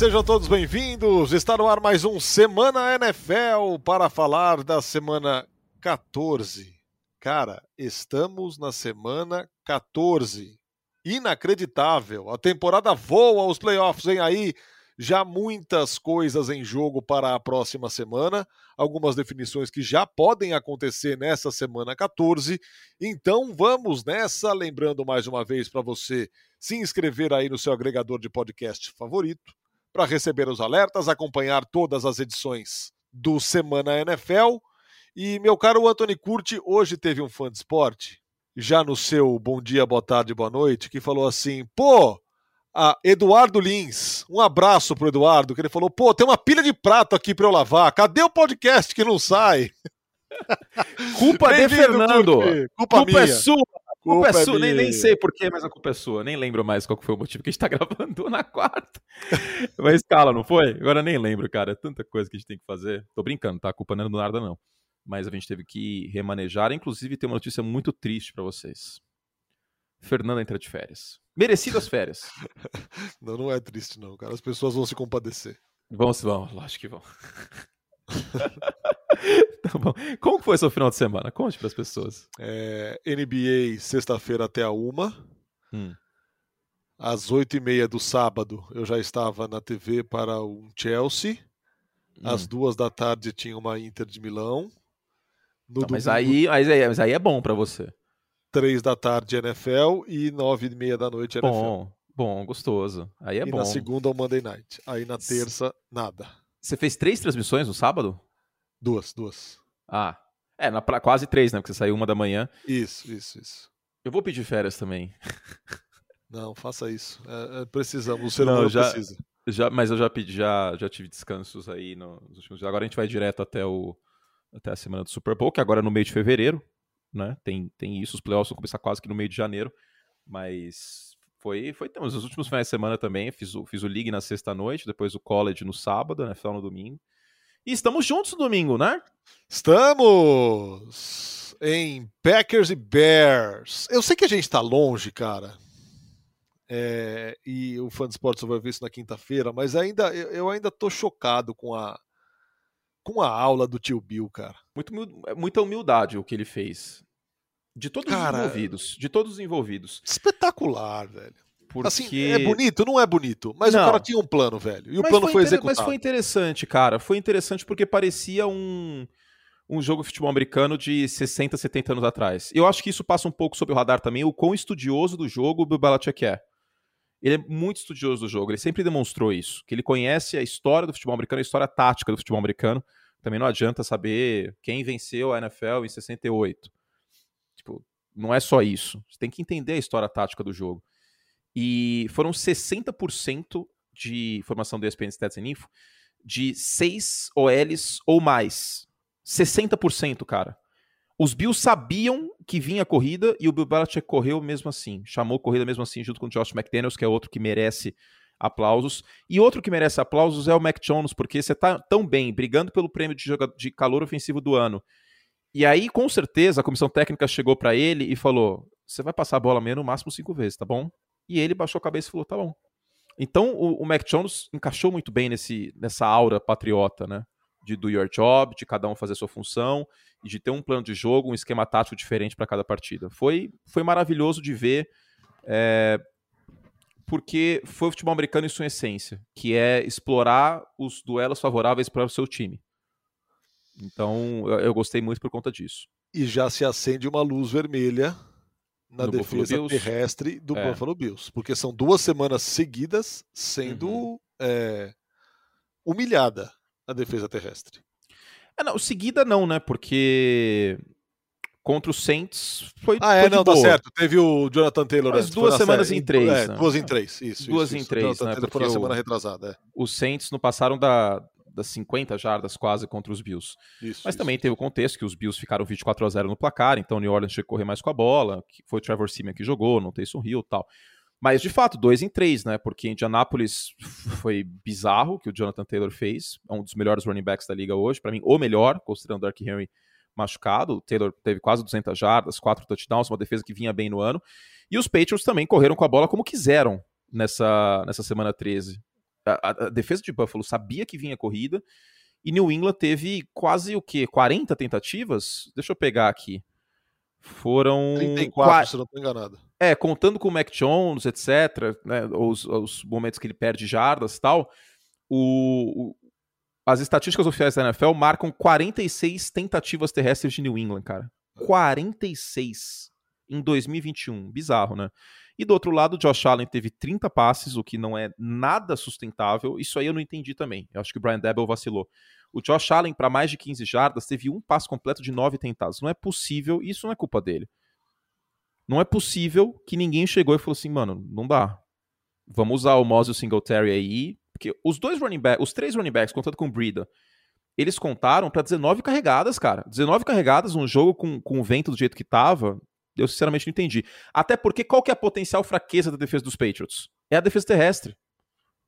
sejam todos bem-vindos. Está no ar mais um Semana NFL para falar da semana 14. Cara, estamos na semana 14. Inacreditável. A temporada voa, os playoffs vêm aí. Já muitas coisas em jogo para a próxima semana, algumas definições que já podem acontecer nessa semana 14. Então vamos nessa, lembrando mais uma vez para você se inscrever aí no seu agregador de podcast favorito para receber os alertas, acompanhar todas as edições do Semana NFL. E meu caro Anthony Curti, hoje teve um fã de esporte, já no seu bom dia, boa tarde, boa noite, que falou assim: pô, a Eduardo Lins, um abraço pro Eduardo, que ele falou: pô, tem uma pilha de prato aqui para eu lavar, cadê o podcast que não sai? Culpa de Fernando. Culpa, culpa é sua. Culpa, é sua, nem, nem sei porquê, mas a culpa é sua. Nem lembro mais qual foi o motivo que a gente tá gravando na quarta. Mas escala, não foi? Agora nem lembro, cara. É tanta coisa que a gente tem que fazer. Tô brincando, tá? A culpa não é do nada, não. Mas a gente teve que remanejar. Inclusive, tem uma notícia muito triste para vocês. Fernanda entra de férias. Merecidas férias. não, não é triste, não, cara. As pessoas vão se compadecer. Vão, vão, lógico que vão. tá bom. Como foi seu final de semana? Conte para as pessoas. É, NBA, sexta-feira até a uma. Hum. Às oito e meia do sábado, eu já estava na TV para um Chelsea. Hum. Às duas da tarde tinha uma Inter de Milão. Não, mas, aí, mas, aí, mas aí é bom para você. Três da tarde NFL e nove e meia da noite NFL. Bom, bom, gostoso. Aí é e bom. na segunda o Monday Night. Aí na terça, nada. Você fez três transmissões no sábado? Duas, duas. Ah. É, na, quase três, né? Porque você saiu uma da manhã. Isso, isso, isso. Eu vou pedir férias também. Não, faça isso. É, é, precisamos, o ser humano já, precisa. Já, mas eu já pedi, já, já tive descansos aí nos últimos dias. Agora a gente vai direto até, o, até a semana do Super Bowl, que agora é no meio de fevereiro, né? Tem, tem isso, os playoffs vão começar quase que no meio de janeiro. Mas foi, foi temos os últimos finais de semana também. Fiz o, fiz o League na sexta-noite, depois o College no sábado, né? Final no domingo. E estamos juntos no domingo, né? Estamos em Packers e Bears. Eu sei que a gente está longe, cara. É, e o fã de esportes vai ver isso na quinta-feira, mas ainda eu ainda tô chocado com a com a aula do tio Bill, cara. Muito, muita humildade o que ele fez. De todos cara, os envolvidos. De todos os envolvidos. Espetacular, velho. Porque... Assim, é bonito? Não é bonito. Mas não. o cara tinha um plano, velho. E o mas plano foi, foi executado. Mas foi interessante, cara. Foi interessante porque parecia um, um jogo de futebol americano de 60, 70 anos atrás. Eu acho que isso passa um pouco sobre o radar também, o quão estudioso do jogo o Bill Belichick é. Ele é muito estudioso do jogo, ele sempre demonstrou isso, que ele conhece a história do futebol americano, a história tática do futebol americano. Também não adianta saber quem venceu a NFL em 68. Tipo, não é só isso. Você tem que entender a história tática do jogo. E foram 60% de formação do ESPN Stats and Info de 6 OLs ou mais. 60%, cara. Os Bills sabiam que vinha a corrida e o Bill Belichick correu mesmo assim. Chamou corrida mesmo assim junto com o Josh McDaniels, que é outro que merece aplausos. E outro que merece aplausos é o Mac Jones, porque você tá tão bem, brigando pelo prêmio de, de calor ofensivo do ano. E aí, com certeza, a comissão técnica chegou para ele e falou: você vai passar a bola menos no máximo cinco vezes, tá bom? E ele baixou a cabeça e falou: tá bom. Então o, o Mac Jones encaixou muito bem nesse, nessa aura patriota, né? De do your job, de cada um fazer sua função e de ter um plano de jogo, um esquema tático diferente para cada partida. Foi, foi maravilhoso de ver, é, porque foi o futebol americano em sua essência, que é explorar os duelos favoráveis para o seu time. Então eu, eu gostei muito por conta disso. E já se acende uma luz vermelha na defesa terrestre do é. Buffalo Bills, porque são duas semanas seguidas sendo uhum. é, humilhada a defesa terrestre. É, não, seguida não, né? Porque contra o Saints foi. Ah, é, foi não, tá certo. Teve o Jonathan Taylor. Mas duas semanas série. em três. É, né? Duas em três, isso. Duas isso, em três, Jonathan né? Taylor foi na semana retrasada. É. Os Saints não passaram da, das 50 jardas quase contra os Bills. Isso, Mas isso. também teve o contexto que os Bills ficaram 24 a 0 no placar, então o New Orleans tinha que correr mais com a bola, que foi o Trevor Simeon que jogou, não Taysom Hill e tal. Mas, de fato, dois em três, né? Porque Indianapolis foi bizarro o que o Jonathan Taylor fez. É um dos melhores running backs da liga hoje. Para mim, o melhor, considerando o Dark Henry machucado. O Taylor teve quase 200 jardas, quatro touchdowns, uma defesa que vinha bem no ano. E os Patriots também correram com a bola como quiseram nessa, nessa semana 13 A, a, defesa de Buffalo sabia que vinha corrida e New England teve quase o quê? 40 tentativas? Deixa eu pegar aqui. Foram. 34, se não estou enganado. É, contando com o Mac Jones, etc., né, os, os momentos que ele perde jardas e tal, o, o, as estatísticas oficiais da NFL marcam 46 tentativas terrestres de New England, cara. 46 em 2021. Bizarro, né? E do outro lado, Josh Allen teve 30 passes, o que não é nada sustentável. Isso aí eu não entendi também. Eu acho que o Brian Debble vacilou. O Josh Allen, para mais de 15 jardas, teve um passe completo de 9 tentados. Não é possível, isso não é culpa dele. Não é possível que ninguém chegou e falou assim, mano, não dá. Vamos usar o Moses Singletary aí, porque os dois running backs, os três running backs, contando com o Breida, eles contaram para 19 carregadas, cara. 19 carregadas, um jogo com, com o vento do jeito que tava, eu sinceramente não entendi. Até porque qual que é a potencial fraqueza da defesa dos Patriots? É a defesa terrestre.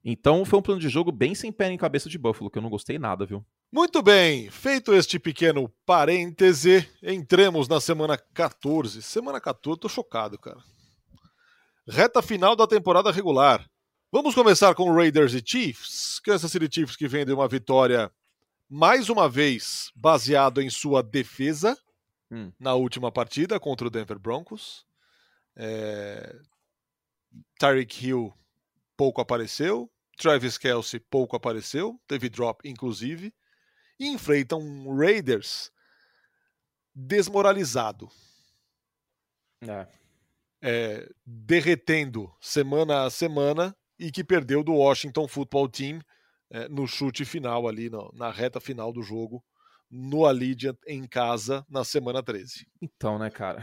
Então foi um plano de jogo bem sem pé em cabeça de Buffalo, que eu não gostei nada, viu? Muito bem, feito este pequeno parêntese, entremos na semana 14. Semana 14, tô chocado, cara. Reta final da temporada regular. Vamos começar com Raiders e Chiefs. Kansas City Chiefs que vem de uma vitória, mais uma vez, baseado em sua defesa, hum. na última partida contra o Denver Broncos. É... Tyreek Hill pouco apareceu, Travis Kelsey pouco apareceu, teve drop inclusive, e enfrentam um Raiders desmoralizado. É. É, derretendo semana a semana e que perdeu do Washington Football Team é, no chute final ali, no, na reta final do jogo, no Allegiant em casa na semana 13. Então, né, cara?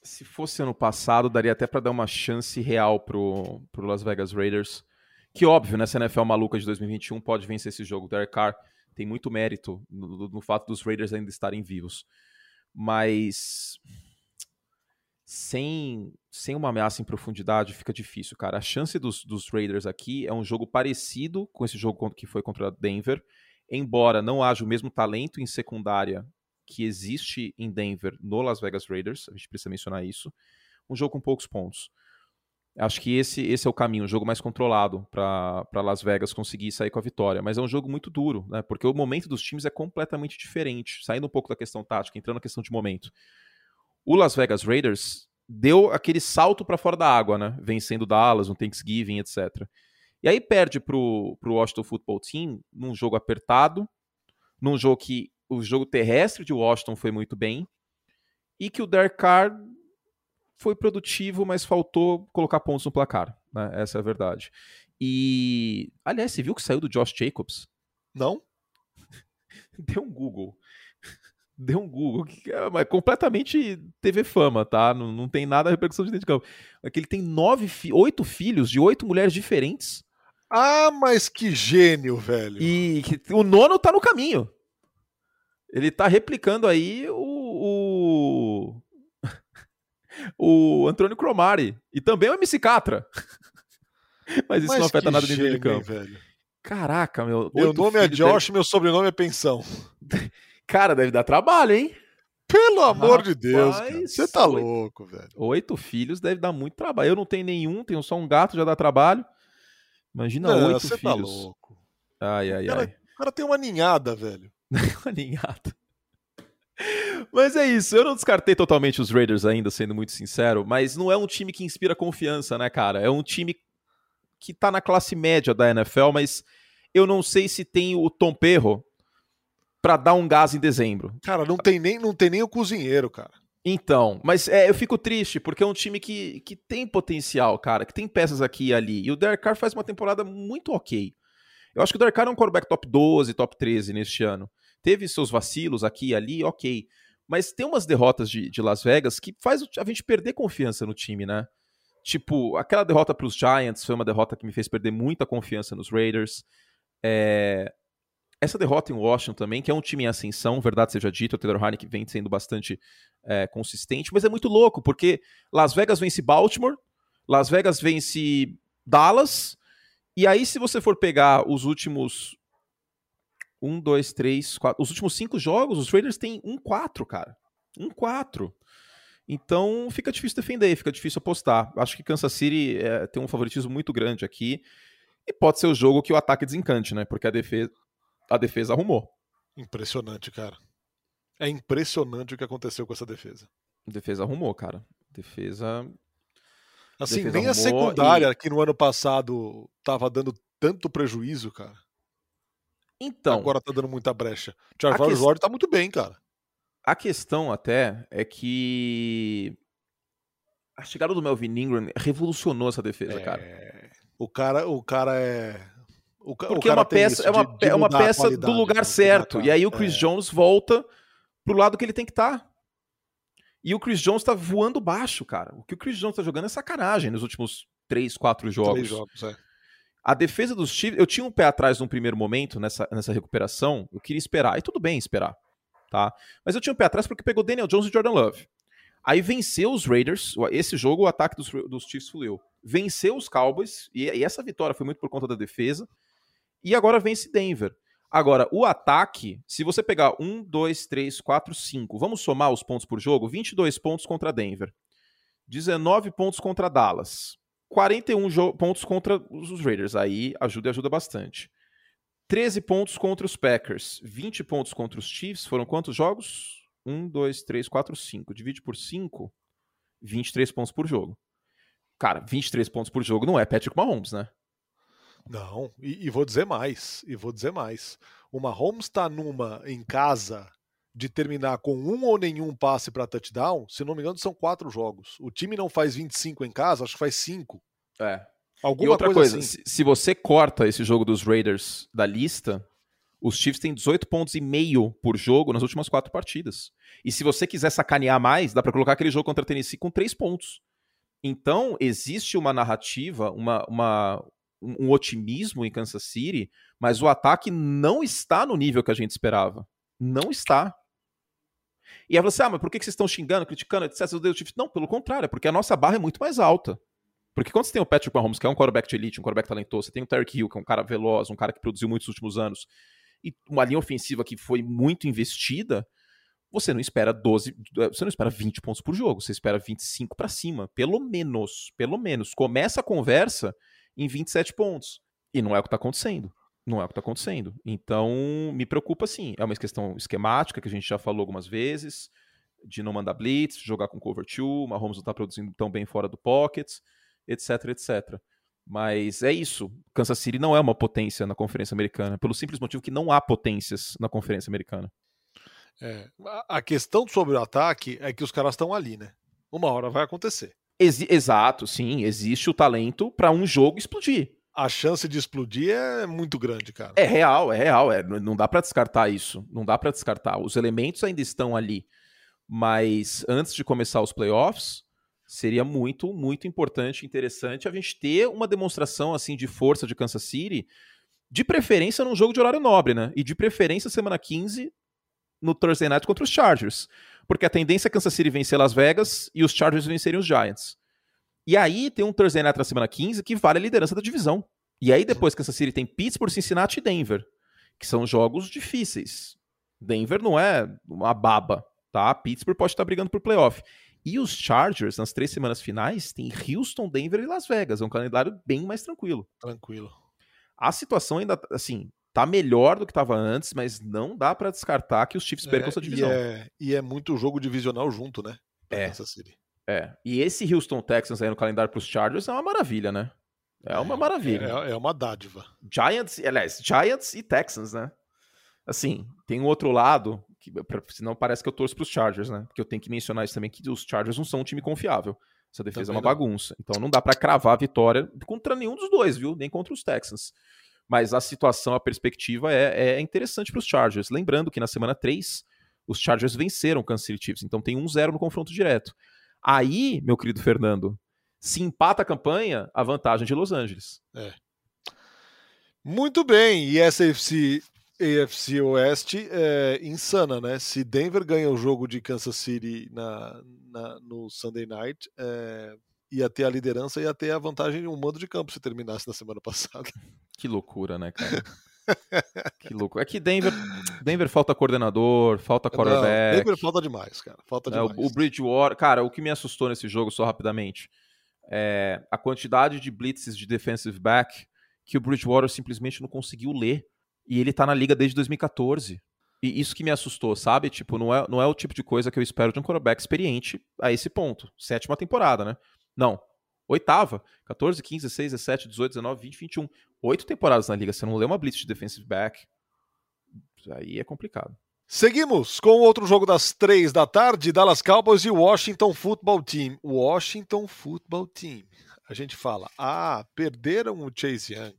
Se fosse ano passado, daria até para dar uma chance real pro, pro Las Vegas Raiders. Que óbvio, nessa NFL maluca de 2021 pode vencer esse jogo. Derek Carr tem muito mérito no, no fato dos Raiders ainda estarem vivos. Mas sem, sem uma ameaça em profundidade fica difícil, cara. A chance dos, dos Raiders aqui é um jogo parecido com esse jogo que foi contra Denver embora não haja o mesmo talento em secundária que existe em Denver no Las Vegas Raiders, a gente precisa mencionar isso, um jogo com poucos pontos. Acho que esse, esse é o caminho, um jogo mais controlado para Las Vegas conseguir sair com a vitória. Mas é um jogo muito duro, né? Porque o momento dos times é completamente diferente. Saindo um pouco da questão tática, entrando na questão de momento. O Las Vegas Raiders deu aquele salto para fora da água, né? Vencendo Dallas, um Thanksgiving, etc. E aí perde pro, pro Washington Football Team num jogo apertado, num jogo que o jogo terrestre de Washington foi muito bem, e que o Derek Carr foi produtivo, mas faltou colocar pontos no placar. Né? Essa é a verdade. E, aliás, você viu que saiu do Josh Jacobs? Não. Deu um Google. Deu um Google. É, é completamente TV fama, tá? Não, não tem nada a repercussão de dentro de campo. É que ele tem nove, fi oito filhos de oito mulheres diferentes. Ah, mas que gênio, velho. E o nono tá no caminho. Ele tá replicando aí o. O, o Antônio Cromari. E também o MC Catra. mas isso mas não afeta nada dentro de campo. Velho. Caraca, meu. Meu nome é Josh, deve... meu sobrenome é Pensão. Cara, deve dar trabalho, hein? Pelo amor Rapaz, de Deus, você tá oito, louco, velho. Oito filhos deve dar muito trabalho. Eu não tenho nenhum, tenho só um gato, já dá trabalho. Imagina oito tá filhos. Tá louco. Ai, ai, o cara, ai. O cara tem uma ninhada, velho. uma ninhada. Mas é isso, eu não descartei totalmente os Raiders ainda, sendo muito sincero, mas não é um time que inspira confiança, né, cara? É um time que tá na classe média da NFL, mas eu não sei se tem o Tom Perro para dar um gás em dezembro. Cara, não tem nem, não tem nem o cozinheiro, cara. Então, mas é, eu fico triste, porque é um time que, que tem potencial, cara, que tem peças aqui e ali. E o Derek Carr faz uma temporada muito ok. Eu acho que o Derek Carr é um quarterback top 12, top 13 neste ano. Teve seus vacilos aqui e ali, ok. Mas tem umas derrotas de, de Las Vegas que faz a gente perder confiança no time, né? Tipo, aquela derrota para os Giants foi uma derrota que me fez perder muita confiança nos Raiders. É, essa derrota em Washington também, que é um time em ascensão, verdade seja dita, o Taylor Heineken vem sendo bastante é, consistente, mas é muito louco, porque Las Vegas vence Baltimore, Las Vegas vence Dallas, e aí se você for pegar os últimos um, dois, três, quatro, os últimos cinco jogos, os Raiders têm um quatro, cara, um quatro. Então fica difícil defender, fica difícil apostar. Acho que Kansas City é, tem um favoritismo muito grande aqui. E pode ser o jogo que o ataque desencante, né? Porque a defesa, a defesa arrumou. Impressionante, cara. É impressionante o que aconteceu com essa defesa. Defesa arrumou, cara. Defesa. Assim, defesa nem a secundária, e... que no ano passado tava dando tanto prejuízo, cara. Então. Agora tá dando muita brecha. O Charles que... tá muito bem, cara. A questão até é que a chegada do Melvin Ingram revolucionou essa defesa, é... cara. O cara, o cara é o, Porque o é uma peça, é uma, de, é uma peça do lugar né? certo. E aí o Chris é. Jones volta pro lado que ele tem que estar. Tá. E o Chris Jones tá voando baixo, cara. O que o Chris Jones tá jogando é sacanagem nos últimos três, quatro jogos. Três jogos, é. A defesa dos Chiefs, eu tinha um pé atrás num primeiro momento nessa, nessa recuperação, eu queria esperar, e tudo bem esperar, tá? Mas eu tinha um pé atrás porque pegou Daniel Jones e Jordan Love. Aí venceu os Raiders, esse jogo o ataque dos, dos Chiefs fluiu. Venceu os Cowboys, e, e essa vitória foi muito por conta da defesa, e agora vence Denver. Agora, o ataque, se você pegar 1, 2, 3, 4, 5, vamos somar os pontos por jogo: 22 pontos contra Denver, 19 pontos contra Dallas, 41 pontos contra os Raiders. Aí ajuda e ajuda bastante. 13 pontos contra os Packers, 20 pontos contra os Chiefs. Foram quantos jogos? 1, 2, 3, 4, 5. Divide por 5, 23 pontos por jogo. Cara, 23 pontos por jogo não é Patrick Mahomes, né? Não, e, e, vou dizer mais, e vou dizer mais. O Mahomes está numa em casa de terminar com um ou nenhum passe para touchdown, se não me engano, são quatro jogos. O time não faz 25 em casa, acho que faz cinco. É. Alguma e outra coisa, coisa assim. se, você corta esse jogo dos Raiders da lista, os Chiefs têm 18 pontos e meio por jogo nas últimas quatro partidas. E se você quiser sacanear mais, dá para colocar aquele jogo contra a Tennessee com três pontos. Então, existe uma narrativa, uma, uma, um otimismo em Kansas City, mas o ataque não está no nível que a gente esperava. Não está. E aí você, ah, mas por que vocês estão xingando, criticando, etc. Não, pelo contrário, é porque a nossa barra é muito mais alta. Porque quando você tem o Patrick Mahomes, que é um quarterback de elite, um quarterback talentoso, você tem o Tarek Hill, que é um cara veloz, um cara que produziu muitos últimos anos, e uma linha ofensiva que foi muito investida, você não espera 12, você não espera 20 pontos por jogo, você espera 25 para cima, pelo menos, pelo menos. Começa a conversa em 27 pontos. E não é o que está acontecendo. Não é o que está acontecendo. Então, me preocupa sim. É uma questão esquemática que a gente já falou algumas vezes, de não mandar blitz, jogar com cover 2, Mahomes não está produzindo tão bem fora do pocket, etc, etc. Mas é isso. Kansas City não é uma potência na Conferência Americana, pelo simples motivo que não há potências na Conferência Americana. É, a questão sobre o ataque é que os caras estão ali, né? Uma hora vai acontecer. Ex exato, sim. Existe o talento para um jogo explodir. A chance de explodir é muito grande, cara. É real, é real. É, não dá para descartar isso. Não dá para descartar. Os elementos ainda estão ali. Mas antes de começar os playoffs, seria muito, muito importante, interessante a gente ter uma demonstração assim de força de Kansas City, de preferência num jogo de horário nobre, né? E de preferência semana 15 no Thursday Night contra os Chargers porque a tendência é Kansas City vencer Las Vegas e os Chargers vencerem os Giants. E aí tem um Thursday Night na semana 15 que vale a liderança da divisão. E aí depois Kansas City tem Pittsburgh, Cincinnati e Denver, que são jogos difíceis. Denver não é uma baba, tá? Pittsburgh pode estar brigando por playoff. E os Chargers, nas três semanas finais, tem Houston, Denver e Las Vegas. É um calendário bem mais tranquilo. Tranquilo. A situação ainda, assim, tá melhor do que estava antes, mas não dá para descartar que os Chiefs percam é, essa divisão. E é, e é, muito jogo divisional junto, né? É. É. E esse Houston Texans aí no calendário para os Chargers é uma maravilha, né? É uma maravilha. É, é, uma dádiva. Giants, aliás, Giants e Texans, né? Assim, tem um outro lado, que senão parece que eu torço para os Chargers, né? Porque eu tenho que mencionar isso também, que os Chargers não são um time confiável. Essa defesa também é uma não. bagunça. Então não dá para cravar a vitória contra nenhum dos dois, viu? Nem contra os Texans mas a situação, a perspectiva é, é interessante para os Chargers. Lembrando que na semana 3, os Chargers venceram o Kansas City Chiefs, então tem 1-0 no confronto direto. Aí, meu querido Fernando, se empata a campanha, a vantagem de Los Angeles. É. Muito bem, e essa AFC, AFC Oeste é insana, né? Se Denver ganha o jogo de Kansas City na, na no Sunday Night, é, ia ter a liderança, ia ter a vantagem de um mando de campo se terminasse na semana passada. Que loucura, né, cara? que louco. É que Denver, Denver falta coordenador, falta quarterback. Não, Denver falta demais, cara. Falta demais. É, o, o Bridgewater, cara, o que me assustou nesse jogo, só rapidamente, é a quantidade de blitzes de defensive back que o Bridgewater simplesmente não conseguiu ler. E ele tá na liga desde 2014. E isso que me assustou, sabe? Tipo, não é, não é o tipo de coisa que eu espero de um quarterback experiente a esse ponto. Sétima temporada, né? Não. Oitava. 14, 15, 16, 17, 18, 19, 20, 21. Oito temporadas na liga. Você não lê uma blitz de defensive back. Aí é complicado. Seguimos com outro jogo das três da tarde, Dallas Cowboys e Washington Football Team. Washington Football Team. A gente fala, ah, perderam o Chase Young.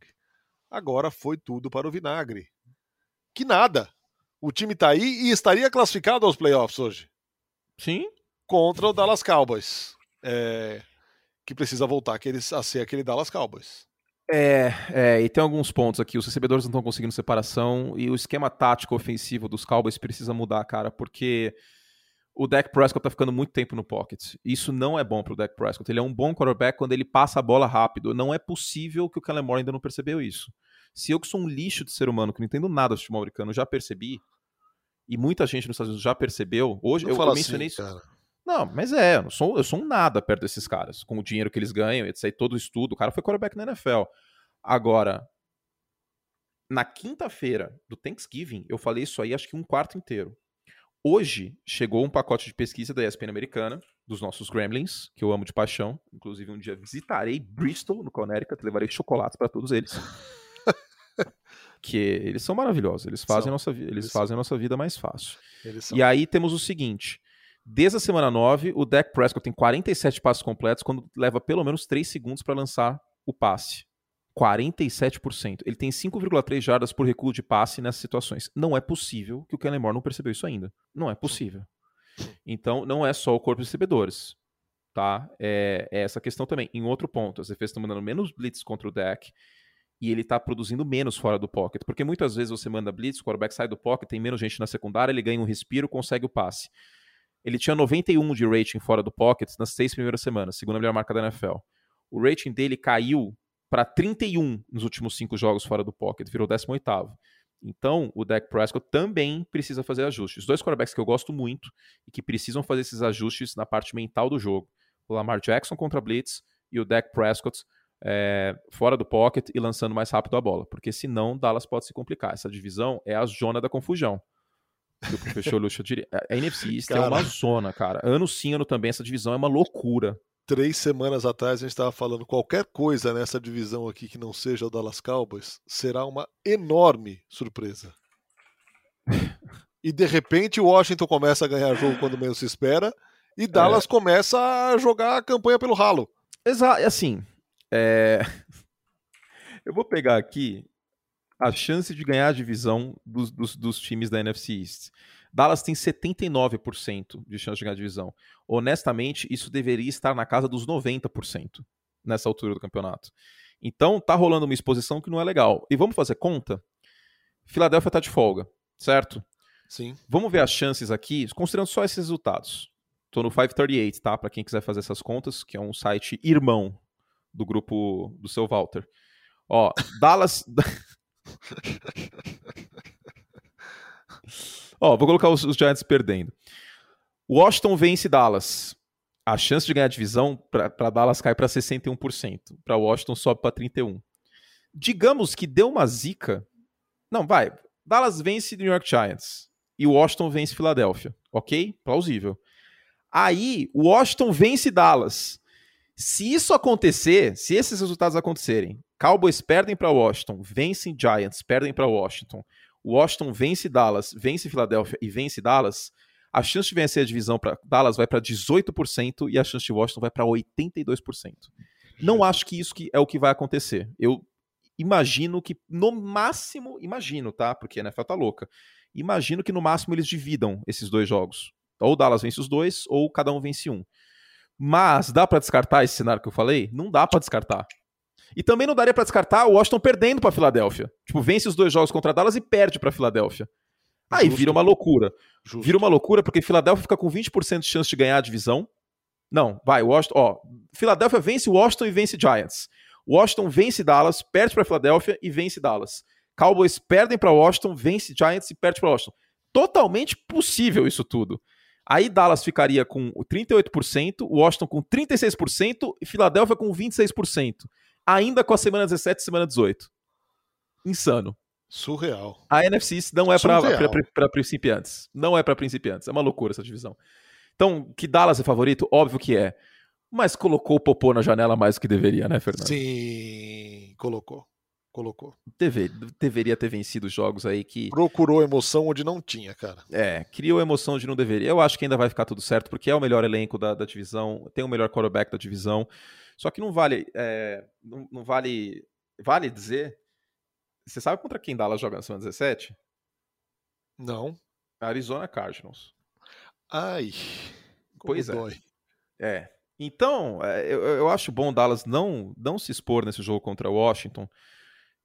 Agora foi tudo para o vinagre. Que nada. O time está aí e estaria classificado aos playoffs hoje. Sim. Contra o Dallas Cowboys. É, que precisa voltar a ser aquele Dallas Cowboys. É, é, e tem alguns pontos aqui. Os recebedores não estão conseguindo separação e o esquema tático ofensivo dos Cowboys precisa mudar, cara, porque o Dak Prescott tá ficando muito tempo no pocket. Isso não é bom pro Dak Prescott. Ele é um bom quarterback quando ele passa a bola rápido. Não é possível que o Kellen Moore ainda não percebeu isso. Se eu que sou um lixo de ser humano, que não entendo nada do futebol americano, já percebi, e muita gente nos Estados Unidos já percebeu, hoje não eu, eu mencionei assim, isso. Cara. Não, mas é, eu sou, eu sou um nada perto desses caras, com o dinheiro que eles ganham, etc. Todo o estudo, o cara foi quarterback na NFL. Agora, na quinta-feira do Thanksgiving, eu falei isso aí acho que um quarto inteiro. Hoje chegou um pacote de pesquisa da ESPN americana, dos nossos Gremlins, que eu amo de paixão. Inclusive, um dia visitarei Bristol, no Connecticut, levarei chocolates para todos eles. que eles são maravilhosos, eles fazem, são. Nossa, eles, eles fazem a nossa vida mais fácil. E aí temos o seguinte: Desde a semana 9, o Dak Prescott tem 47 passos completos quando leva pelo menos 3 segundos para lançar o passe. 47%. Ele tem 5,3 jardas por recuo de passe nessas situações. Não é possível que o Kellen Moore não percebeu isso ainda. Não é possível. Então, não é só o corpo de recebedores. Tá? É, é essa questão também. Em outro ponto, as defesas estão mandando menos blitz contra o Dak e ele está produzindo menos fora do pocket. Porque muitas vezes você manda blitz, o quarterback sai do pocket, tem menos gente na secundária, ele ganha um respiro, consegue o passe. Ele tinha 91 de rating fora do pocket nas seis primeiras semanas, segunda melhor marca da NFL. O rating dele caiu para 31 nos últimos cinco jogos fora do pocket, virou 18 Então, o Dak Prescott também precisa fazer ajustes. Dois quarterbacks que eu gosto muito e que precisam fazer esses ajustes na parte mental do jogo. O Lamar Jackson contra Blitz e o Dak Prescott é, fora do pocket e lançando mais rápido a bola. Porque senão Dallas pode se complicar. Essa divisão é a zona da confusão que o professor Luxo diria. A NFC East cara, é uma zona, cara. Ano sim, ano também, essa divisão é uma loucura. Três semanas atrás a gente estava falando qualquer coisa nessa divisão aqui que não seja o Dallas Cowboys será uma enorme surpresa. e de repente o Washington começa a ganhar jogo quando menos se espera e Dallas é. começa a jogar a campanha pelo ralo. Exato, assim. É... Eu vou pegar aqui a chance de ganhar a divisão dos, dos, dos times da NFC East. Dallas tem 79% de chance de ganhar a divisão. Honestamente, isso deveria estar na casa dos 90% nessa altura do campeonato. Então, tá rolando uma exposição que não é legal. E vamos fazer conta? Filadélfia tá de folga, certo? Sim. Vamos ver as chances aqui, considerando só esses resultados. Tô no 538, tá? Para quem quiser fazer essas contas, que é um site irmão do grupo do seu Walter. Ó, Dallas Ó, vou colocar os, os, Giants perdendo. Washington vence Dallas. A chance de ganhar a divisão para Dallas cai para 61%. Para Washington sobe para 31%. Digamos que deu uma zica. Não, vai. Dallas vence New York Giants. E Washington vence Filadélfia. Ok? Plausível. Aí, Washington vence Dallas. Se isso acontecer, se esses resultados acontecerem, Cowboys perdem para Washington, vencem Giants, perdem para Washington. Washington vence Dallas, vence Filadélfia e vence Dallas. A chance de vencer a divisão para Dallas vai para 18% e a chance de Washington vai para 82%. Não acho que isso que é o que vai acontecer. Eu imagino que no máximo, imagino, tá? Porque a NFL tá louca. Imagino que no máximo eles dividam esses dois jogos. Ou Dallas vence os dois, ou cada um vence um. Mas dá para descartar esse cenário que eu falei? Não dá para descartar. E também não daria para descartar o Washington perdendo para Filadélfia. Tipo, vence os dois jogos contra Dallas e perde para Filadélfia. Aí Justo. vira uma loucura. Justo. Vira uma loucura porque Filadélfia fica com 20% de chance de ganhar a divisão. Não, vai, Washington, ó, Filadélfia vence Washington e vence Giants. Washington vence Dallas, perde para Filadélfia e vence Dallas. Cowboys perdem para Washington, vence Giants e perde para Washington. Totalmente possível isso tudo. Aí Dallas ficaria com 38%, Washington com 36% e Filadélfia com 26% ainda com a semana 17 e semana 18. insano. Surreal. A NFC não é para principiantes. Não é para principiantes. É uma loucura essa divisão. Então, que Dallas é favorito? Óbvio que é. Mas colocou o Popô na janela mais do que deveria, né, Fernando? Sim, colocou. Colocou. Deve, deveria ter vencido jogos aí que. Procurou emoção onde não tinha, cara. É, criou emoção onde não deveria. Eu acho que ainda vai ficar tudo certo, porque é o melhor elenco da, da divisão, tem o melhor quarterback da divisão. Só que não vale. É, não, não, vale. Vale dizer. Você sabe contra quem Dallas joga na semana 17? Não. Arizona Cardinals. Ai. Pois dói. é. É. Então, é, eu, eu acho bom Dallas não, não se expor nesse jogo contra Washington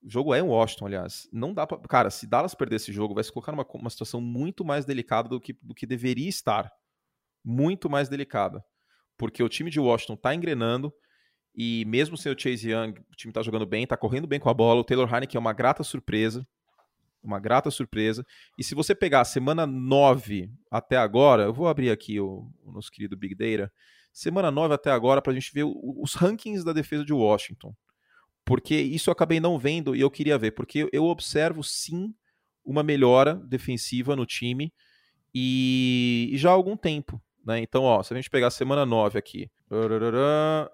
o jogo é em Washington, aliás. Não dá pra. Cara, se Dallas perder esse jogo, vai se colocar numa uma situação muito mais delicada do que, do que deveria estar. Muito mais delicada. Porque o time de Washington tá engrenando. E mesmo sem o Chase Young, o time tá jogando bem, tá correndo bem com a bola. O Taylor Heineken é uma grata surpresa. Uma grata surpresa. E se você pegar a semana 9 até agora, eu vou abrir aqui o, o nosso querido Big Data. Semana 9 até agora, pra gente ver os rankings da defesa de Washington porque isso eu acabei não vendo e eu queria ver, porque eu observo sim uma melhora defensiva no time e, e já há algum tempo. Né? Então, ó, se a gente pegar a semana 9 aqui.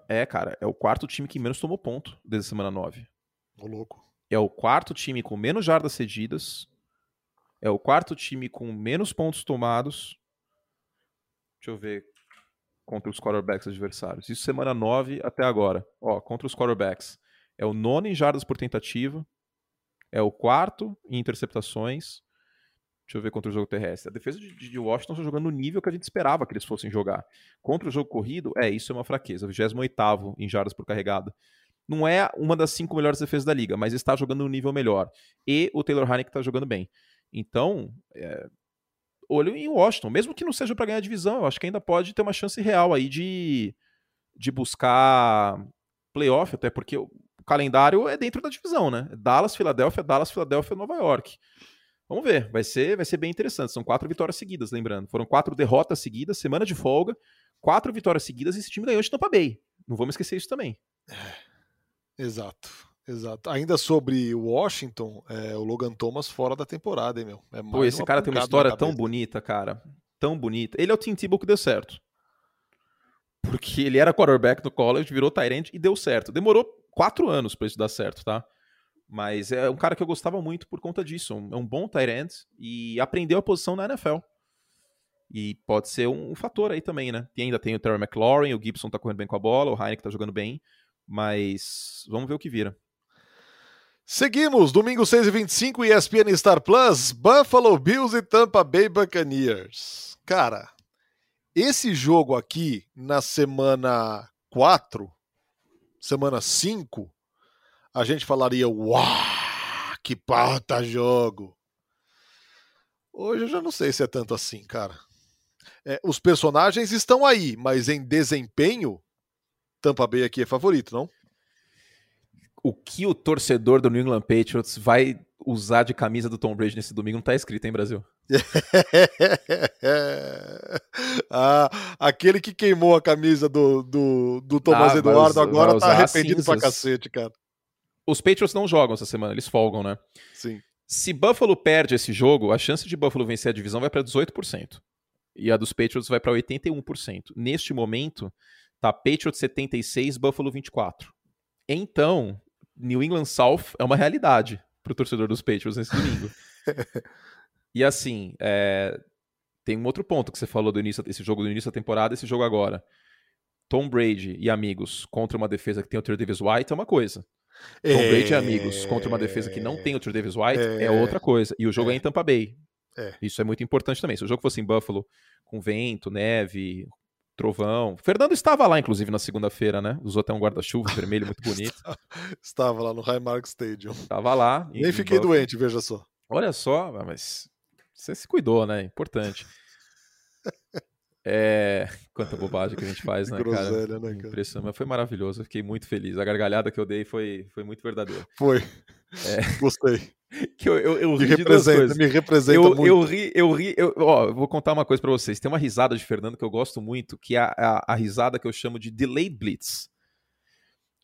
É, cara, é o quarto time que menos tomou ponto desde a semana 9. Ô, louco. É o quarto time com menos jardas cedidas. É o quarto time com menos pontos tomados. Deixa eu ver. Contra os quarterbacks adversários. Isso semana 9 até agora. Ó, contra os quarterbacks é o nono em jardas por tentativa, é o quarto em interceptações. Deixa eu ver contra o jogo terrestre. A defesa de, de Washington está jogando no nível que a gente esperava que eles fossem jogar. Contra o jogo corrido, é, isso é uma fraqueza. 28 em jardas por carregada. Não é uma das cinco melhores defesas da liga, mas está jogando no nível melhor. E o Taylor Heineken está jogando bem. Então, é, olho em Washington. Mesmo que não seja para ganhar a divisão, eu acho que ainda pode ter uma chance real aí de, de buscar playoff, até porque calendário é dentro da divisão, né? Dallas, Filadélfia, Dallas, Filadélfia, Nova York. Vamos ver, vai ser, vai ser bem interessante. São quatro vitórias seguidas, lembrando. Foram quatro derrotas seguidas, semana de folga, quatro vitórias seguidas e esse time ganhou de Tampa Bay. Não vamos esquecer isso também. É, exato, exato. Ainda sobre Washington, é, o Logan Thomas fora da temporada, hein, meu? É Pô, esse cara tem uma história tão bonita, cara. Tão bonita. Ele é o Tim Tebow que deu certo. Porque ele era quarterback no college, virou Tyrant e deu certo. Demorou quatro anos para isso dar certo, tá? Mas é um cara que eu gostava muito por conta disso. É um bom tight end e aprendeu a posição na NFL. E pode ser um, fator aí também, né? E ainda tem o Terry McLaurin, o Gibson tá correndo bem com a bola, o Heineken tá jogando bem. Mas vamos ver o que vira. Seguimos, domingo 6 e 25 ESPN Star Plus, Buffalo Bills e Tampa Bay Buccaneers. Cara, esse jogo aqui na semana 4 semana 5, a gente falaria: Uau, que pauta jogo! Hoje eu já não sei se é tanto assim, cara. É, os personagens estão aí, mas em desempenho, Tampa Bay aqui é favorito, não? O que o torcedor do New England Patriots vai usar de camisa do Tom Brady nesse domingo não tá escrito, hein, Brasil? ah, aquele que queimou a camisa do, do, do Thomas ah, Eduardo agora tá arrependido pra cacete, cara. Os Patriots não jogam essa semana, eles folgam, né? Sim. Se Buffalo perde esse jogo, a chance de Buffalo vencer a divisão vai para 18%. E a dos Patriots vai para 81%. Neste momento, tá Patriots 76, Buffalo 24. Então, New England South é uma realidade pro torcedor dos Patriots nesse domingo. e assim, é... tem um outro ponto que você falou do início, esse jogo do início da temporada, esse jogo agora. Tom Brady e amigos contra uma defesa que tem o Davis White é uma coisa. Tom é... Brady e amigos contra uma defesa que não tem o Trey Davis White é, é outra coisa. E o jogo é, é em Tampa Bay. É. Isso é muito importante também. Se o jogo fosse em Buffalo, com vento, neve, trovão. Fernando estava lá, inclusive, na segunda-feira, né? Usou até um guarda-chuva vermelho muito bonito. estava lá no Highmark Stadium. Estava lá. Nem fiquei Buffalo. doente, veja só. Olha só, mas você se cuidou, né? Importante. É... Quanta bobagem que a gente faz, né, Groselha, cara? Né, cara? Impressionante, mas foi maravilhoso. Eu fiquei muito feliz. A gargalhada que eu dei foi, foi muito verdadeira. Foi. É... Gostei. que eu, eu, eu me representa, me representa eu, muito. Eu ri, eu ri, eu, ó, vou contar uma coisa para vocês. Tem uma risada de Fernando que eu gosto muito, que é a, a, a, risada que eu chamo de delay blitz.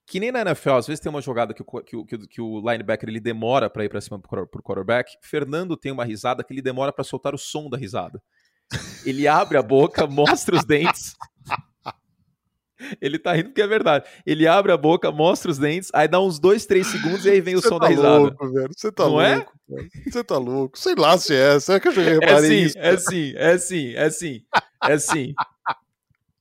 que nem na NFL, às vezes tem uma jogada que o, que o, que o linebacker ele demora para ir para cima pro, pro quarterback. Fernando tem uma risada que ele demora para soltar o som da risada. Ele abre a boca, mostra os dentes. Ele tá rindo porque é verdade. Ele abre a boca, mostra os dentes, aí dá uns dois, três segundos e aí vem o som tá da risada. Louco, velho. Você tá Não louco, é? Você tá louco. Sei lá se é. Será que eu já É reparei sim, isso? é sim, é sim, é sim, é sim.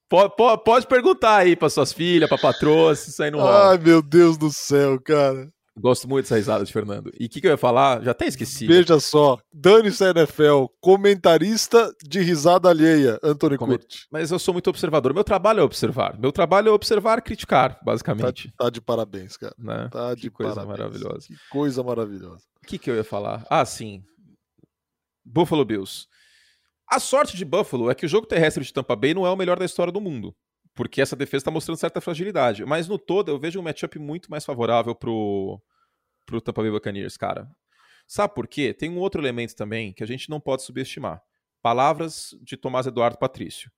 Pode, pode, pode perguntar aí para suas filhas, para patroa, se isso aí não rola. Ai, meu Deus do céu, cara. Gosto muito dessa risada de Fernando. E o que, que eu ia falar? Já até esqueci. Veja só. Dane-se NFL. Comentarista de risada alheia, Anthony Come- Curti. Mas eu sou muito observador. Meu trabalho é observar. Meu trabalho é observar, criticar, Tá, basicamente. tá de parabéns, cara. Né? Tá de Que coisa parabéns. maravilhosa. Que coisa maravilhosa. O que, que eu ia falar? Ah, sim. Buffalo Bills. A sorte de Buffalo é que o jogo terrestre de Tampa Bay não é o melhor da história do mundo. Porque essa defesa está mostrando certa fragilidade. Mas no todo, eu vejo um matchup muito mais favorável pro, pro Tampa Bay Buccaneers, cara. Sabe por quê? Tem um outro elemento também que a gente não pode subestimar. Palavras de Tomás Eduardo Patrício.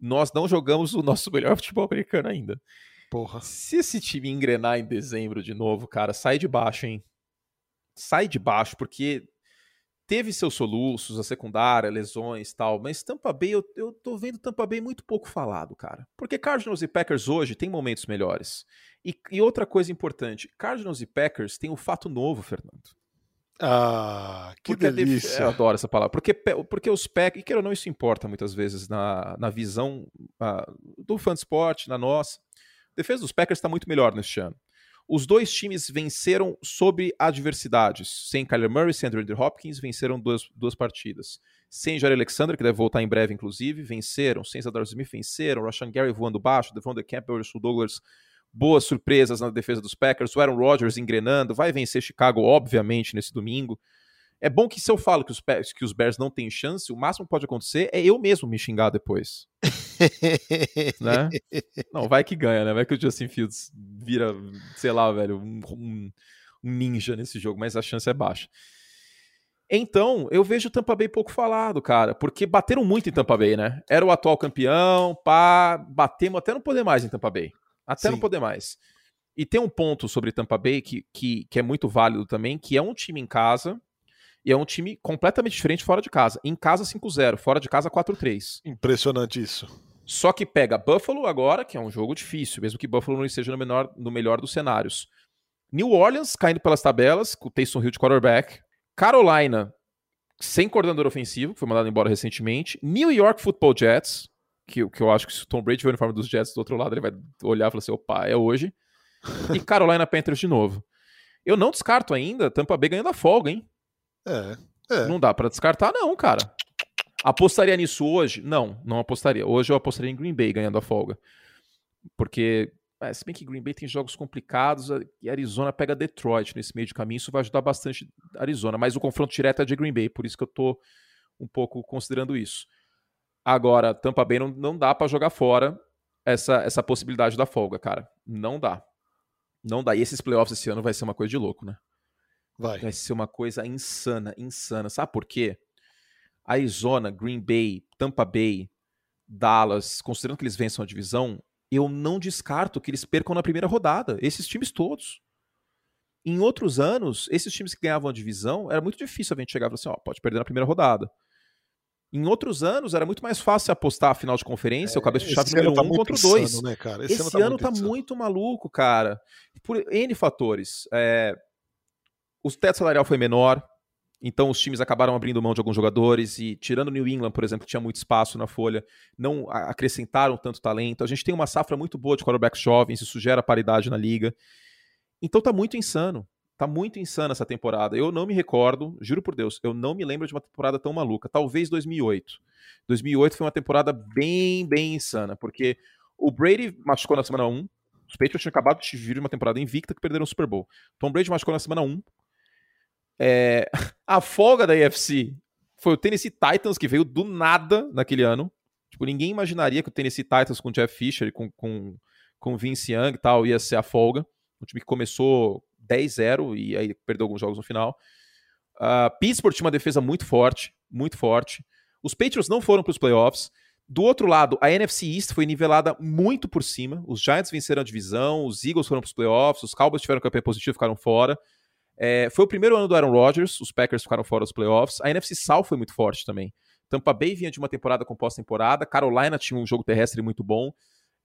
Nós não jogamos o nosso melhor futebol americano ainda. Porra. Se esse time engrenar em dezembro de novo, cara, sai de baixo, hein? Sai de baixo, porque teve seus soluços, a secundária, lesões e tal, mas Tampa Bay, eu, eu tô vendo Tampa Bay muito pouco falado, cara. Porque Cardinals e Packers hoje têm momentos melhores. E, e outra coisa importante, Cardinals e Packers têm um fato novo, Fernando. Ah, que Porque delícia. Eu adoro essa palavra. Porque, porque os Packers, e queira ou não, isso importa muitas vezes na, na visão ah, do fã de esporte, na nossa. A defesa dos Packers está muito melhor neste ano. Os dois times venceram sobre adversidades. Sem Kyler Murray, sem Andrew Hopkins, venceram duas, duas partidas. Sem Jair Alexander, que deve voltar em breve, inclusive, venceram. Sem Zadar Smith, venceram. Rashan Gary voando baixo. Devon The Campbell, Russell Douglas, boas surpresas na defesa dos Packers. O Aaron Rodgers engrenando. Vai vencer Chicago, obviamente, nesse domingo. É bom que se eu falo que os, Pe- que os Bears não têm chance, o máximo que pode acontecer é eu mesmo me xingar depois. Né? não, vai que ganha, né? Vai que o Justin Fields vira, sei lá, velho, um, um- um ninja nesse jogo, mas a chance é baixa. Então, eu vejo o Tampa Bay pouco falado, cara, porque bateram muito em Tampa Bay, né? Era o atual campeão, pá, batemos até não poder mais em Tampa Bay. Até não Sim. poder mais. E tem um ponto sobre Tampa Bay que, que, que é muito válido também, que é um time em casa e é um time completamente diferente fora de casa. Em casa 5-0, fora de casa 4-3. Impressionante isso. Só que pega Buffalo agora, que é um jogo difícil, mesmo que Buffalo não esteja no, menor, no melhor dos cenários. New Orleans caindo pelas tabelas, com o Taysom Hill de quarterback. Carolina sem coordenador ofensivo, que foi mandado embora recentemente. New York Football Jets, que, que eu acho que se o Tom Brady ver o uniforme dos Jets do outro lado, ele vai olhar e falar assim: opa, é hoje. E Carolina Panthers de novo. Eu não descarto ainda Tampa Bay ganhando a folga, hein? É. É. Não dá pra descartar, não, cara. Apostaria nisso hoje? Não, não apostaria. Hoje eu apostaria em Green Bay ganhando a folga. Porque, é, se bem que Green Bay tem jogos complicados e Arizona pega Detroit nesse meio de caminho, isso vai ajudar bastante Arizona. Mas o confronto direto é de Green Bay, por isso que eu tô um pouco considerando isso. Agora, Tampa Bay não, não dá pra jogar fora essa, essa possibilidade da folga, cara. Não dá. Não dá. E esses playoffs esse ano vai ser uma coisa de louco, né? Vai. Vai ser uma coisa insana, insana. Sabe por quê? Arizona, Green Bay, Tampa Bay, Dallas, considerando que eles vençam a divisão, eu não descarto que eles percam na primeira rodada. Esses times todos. Em outros anos, esses times que ganhavam a divisão, era muito difícil a gente chegar e falar assim, ó, pode perder na primeira rodada. Em outros anos, era muito mais fácil apostar a final de conferência, o cabeça de chave Esse ano número tá um muito contra o dois. Né, cara? Esse, ano tá, insano. muito maluco, cara. Por N fatores. É, O teto salarial foi menor, então os times acabaram abrindo mão de alguns jogadores e, tirando o New England, por exemplo, que tinha muito espaço na folha, não acrescentaram tanto talento. A gente tem uma safra muito boa de quarterbacks jovens, isso gera paridade na liga. Então tá muito insano. Tá muito insana essa temporada. Eu não me recordo, juro por Deus, eu não me lembro de uma temporada tão maluca. Talvez 2008. 2008 foi uma temporada bem, bem insana, porque o Brady machucou na semana 1. Os Patriots tinham acabado de vir de uma temporada invicta que perderam o Super Bowl. Tom Brady machucou na semana 1. É, a folga da AFC foi o Tennessee Titans, que veio do nada naquele ano. Tipo, ninguém imaginaria que o Tennessee Titans com Jeff Fisher com, com, com Vince Young e tal ia ser a folga. Um time que começou 10-0 e aí perdeu alguns jogos no final. Uh, Pittsburgh tinha uma defesa muito forte, muito forte. Os Patriots não foram para os playoffs. Do outro lado, a NFC East foi nivelada muito por cima. Os Giants venceram a divisão, os Eagles foram para os playoffs, os Cowboys tiveram campanha positiva ficaram fora. É, foi o primeiro ano do Aaron Rodgers, os Packers ficaram fora dos playoffs. A NFC South foi muito forte também. Tampa Bay vinha de uma temporada com pós-temporada, Carolina tinha um jogo terrestre muito bom.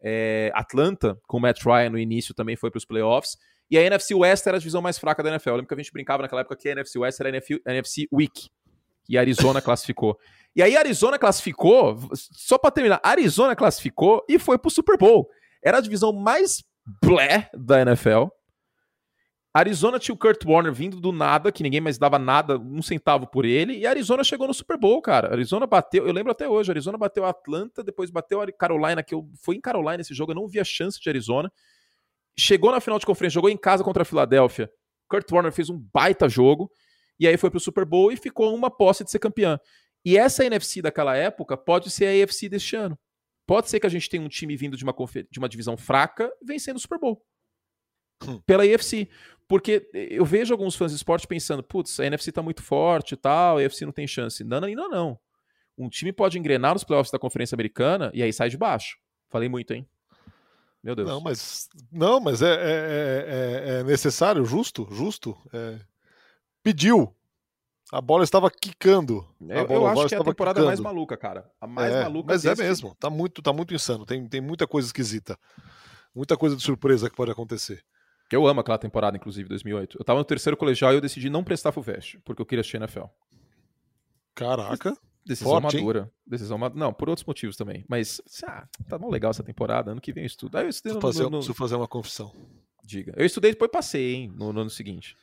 É, Atlanta, com o Matt Ryan no início, também foi para os playoffs. E a NFC West era a divisão mais fraca da NFL. Eu lembro que a gente brincava naquela época que a NFC West era a NFC, Week. E a Arizona classificou. E aí a Arizona classificou, só para terminar, Arizona classificou e foi pro Super Bowl. Era a divisão mais blé da NFL. Arizona tinha o Kurt Warner vindo do nada, que ninguém mais dava nada, um centavo por ele, e Arizona chegou no Super Bowl, cara. Arizona bateu, eu lembro até hoje, Arizona bateu Atlanta, depois bateu a Carolina, que eu foi em Carolina esse jogo, eu não vi a chance de Arizona. Chegou na final de conferência, jogou em casa contra a Filadélfia. Kurt Warner fez um baita jogo, e aí foi pro Super Bowl e ficou uma posse de ser campeã. E essa NFC daquela época pode ser a AFC deste ano. Pode ser que a gente tenha um time vindo de uma, de uma divisão fraca vencendo o Super Bowl. Pela AFC. Porque eu vejo alguns fãs de esporte pensando, putz, a NFC tá muito forte e tal, a AFC não tem chance. Não, não, não, não. Um time pode engrenar nos playoffs da Conferência Americana e aí sai de baixo. Falei muito, hein? Meu Deus. Não, mas, não, mas é, é, é, é necessário, justo, justo. É... Pediu. A bola estava quicando. Eu, bola, eu acho que é a temporada quicando. mais maluca, cara. A mais é, maluca Mas é mesmo. Tá muito, tá muito insano. Tem, tem muita coisa esquisita. Muita coisa de surpresa que pode acontecer. Eu amo aquela temporada, inclusive, 2008. Eu tava no terceiro colegial e eu decidi não prestar FUVEST, porque eu queria assistir NFL. Caraca. Decisão Forte, madura. Hein? Decisão madura. Não, por outros motivos também. Mas, ah, tá bom legal essa temporada. Ano que vem eu estudo. Aí eu estudei no, fazer, no, no... Preciso fazer uma confissão. Diga. Eu estudei e depois passei, hein, no, no ano seguinte.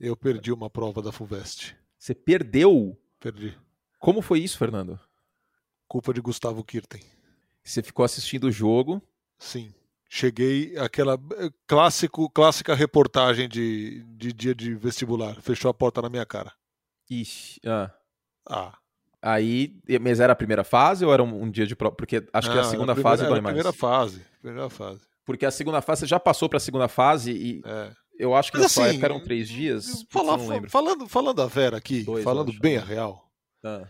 Eu perdi uma prova da FUVEST. Você perdeu? Perdi. Como foi isso, Fernando? Culpa de Gustavo Kirten. Você ficou assistindo o jogo? Sim. Cheguei aquela eh, clássico, clássica reportagem de, de dia de vestibular. Fechou a porta na minha cara. Ixi, ah. Ah. Aí, mas era a primeira fase ou era um, um dia de prova? Porque acho Não, que a segunda a primeira, fase dói mais. Primeira fase, primeira fase. Porque a segunda fase, você já passou para a segunda fase e é. eu acho que mas, na assim, eram três dias. Falar, falando, falando a Vera aqui, Dois, falando bem a real. Ah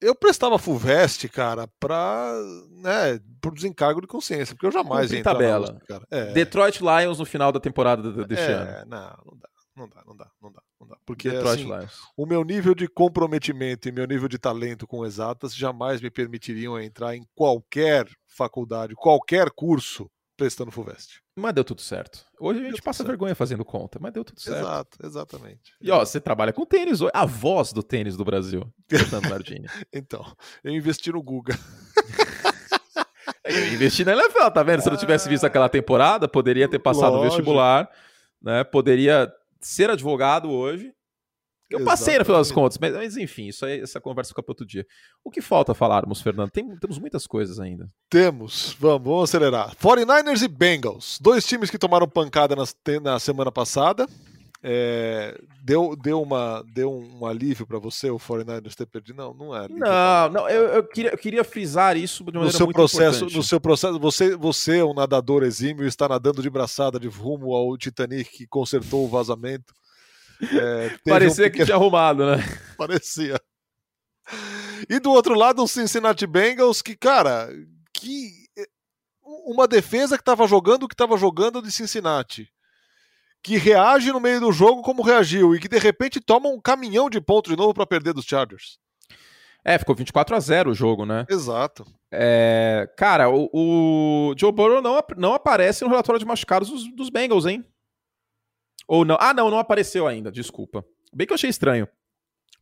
eu prestava FUVEST, cara, pra, né, por desencargo de consciência, porque eu jamais ia entrar tabela. cara. É. Detroit Lions no final da temporada deste é, ano. Não, não dá, não dá, não dá, não dá, não dá. Porque Detroit assim, Lions. o meu nível de comprometimento e meu nível de talento com exatas jamais me permitiriam entrar em qualquer faculdade, qualquer curso prestando FUVEST. Mas deu tudo certo. Hoje a gente passa vergonha fazendo conta, mas deu tudo certo. Exato, exatamente. E ó, você trabalha com tênis, a voz do tênis do Brasil, Fernando Nardini. então, eu investi no Guga. eu investi na NFL, tá vendo? Se eu não tivesse visto aquela temporada, poderia ter passado o vestibular, né? Poderia ser advogado hoje eu passei no final das contas, mas, mas, enfim, isso aí, essa conversa fica para outro dia. O que falta falarmos, Fernando? Tem, temos muitas coisas ainda. Temos, vamos, vamos acelerar. 49ers e Bengals, dois times que tomaram pancada na, na semana passada. É, deu, deu, uma, deu um alívio para você o 49ers ter perdido? Não, não é. Não, não eu, eu, queria, eu queria frisar isso de maneira no seu muito processo, importante. No seu processo, você, você, um nadador exímio, está nadando de braçada de rumo ao Titanic que consertou o vazamento. É, Parecia um pequeno... que tinha arrumado, né? Parecia. E do outro lado, o Cincinnati Bengals, que, cara, que uma defesa que estava jogando o que estava jogando de Cincinnati. Que reage no meio do jogo como reagiu e que de repente toma um caminhão de pontos de novo para perder dos Chargers. É, ficou 24 a 0 o jogo, né? Exato. É, cara, o, o, Joe Burrow não, não aparece no relatório de machucados dos, dos Bengals, hein? Ou não? Ah, não, não apareceu ainda, desculpa. Bem que eu achei estranho.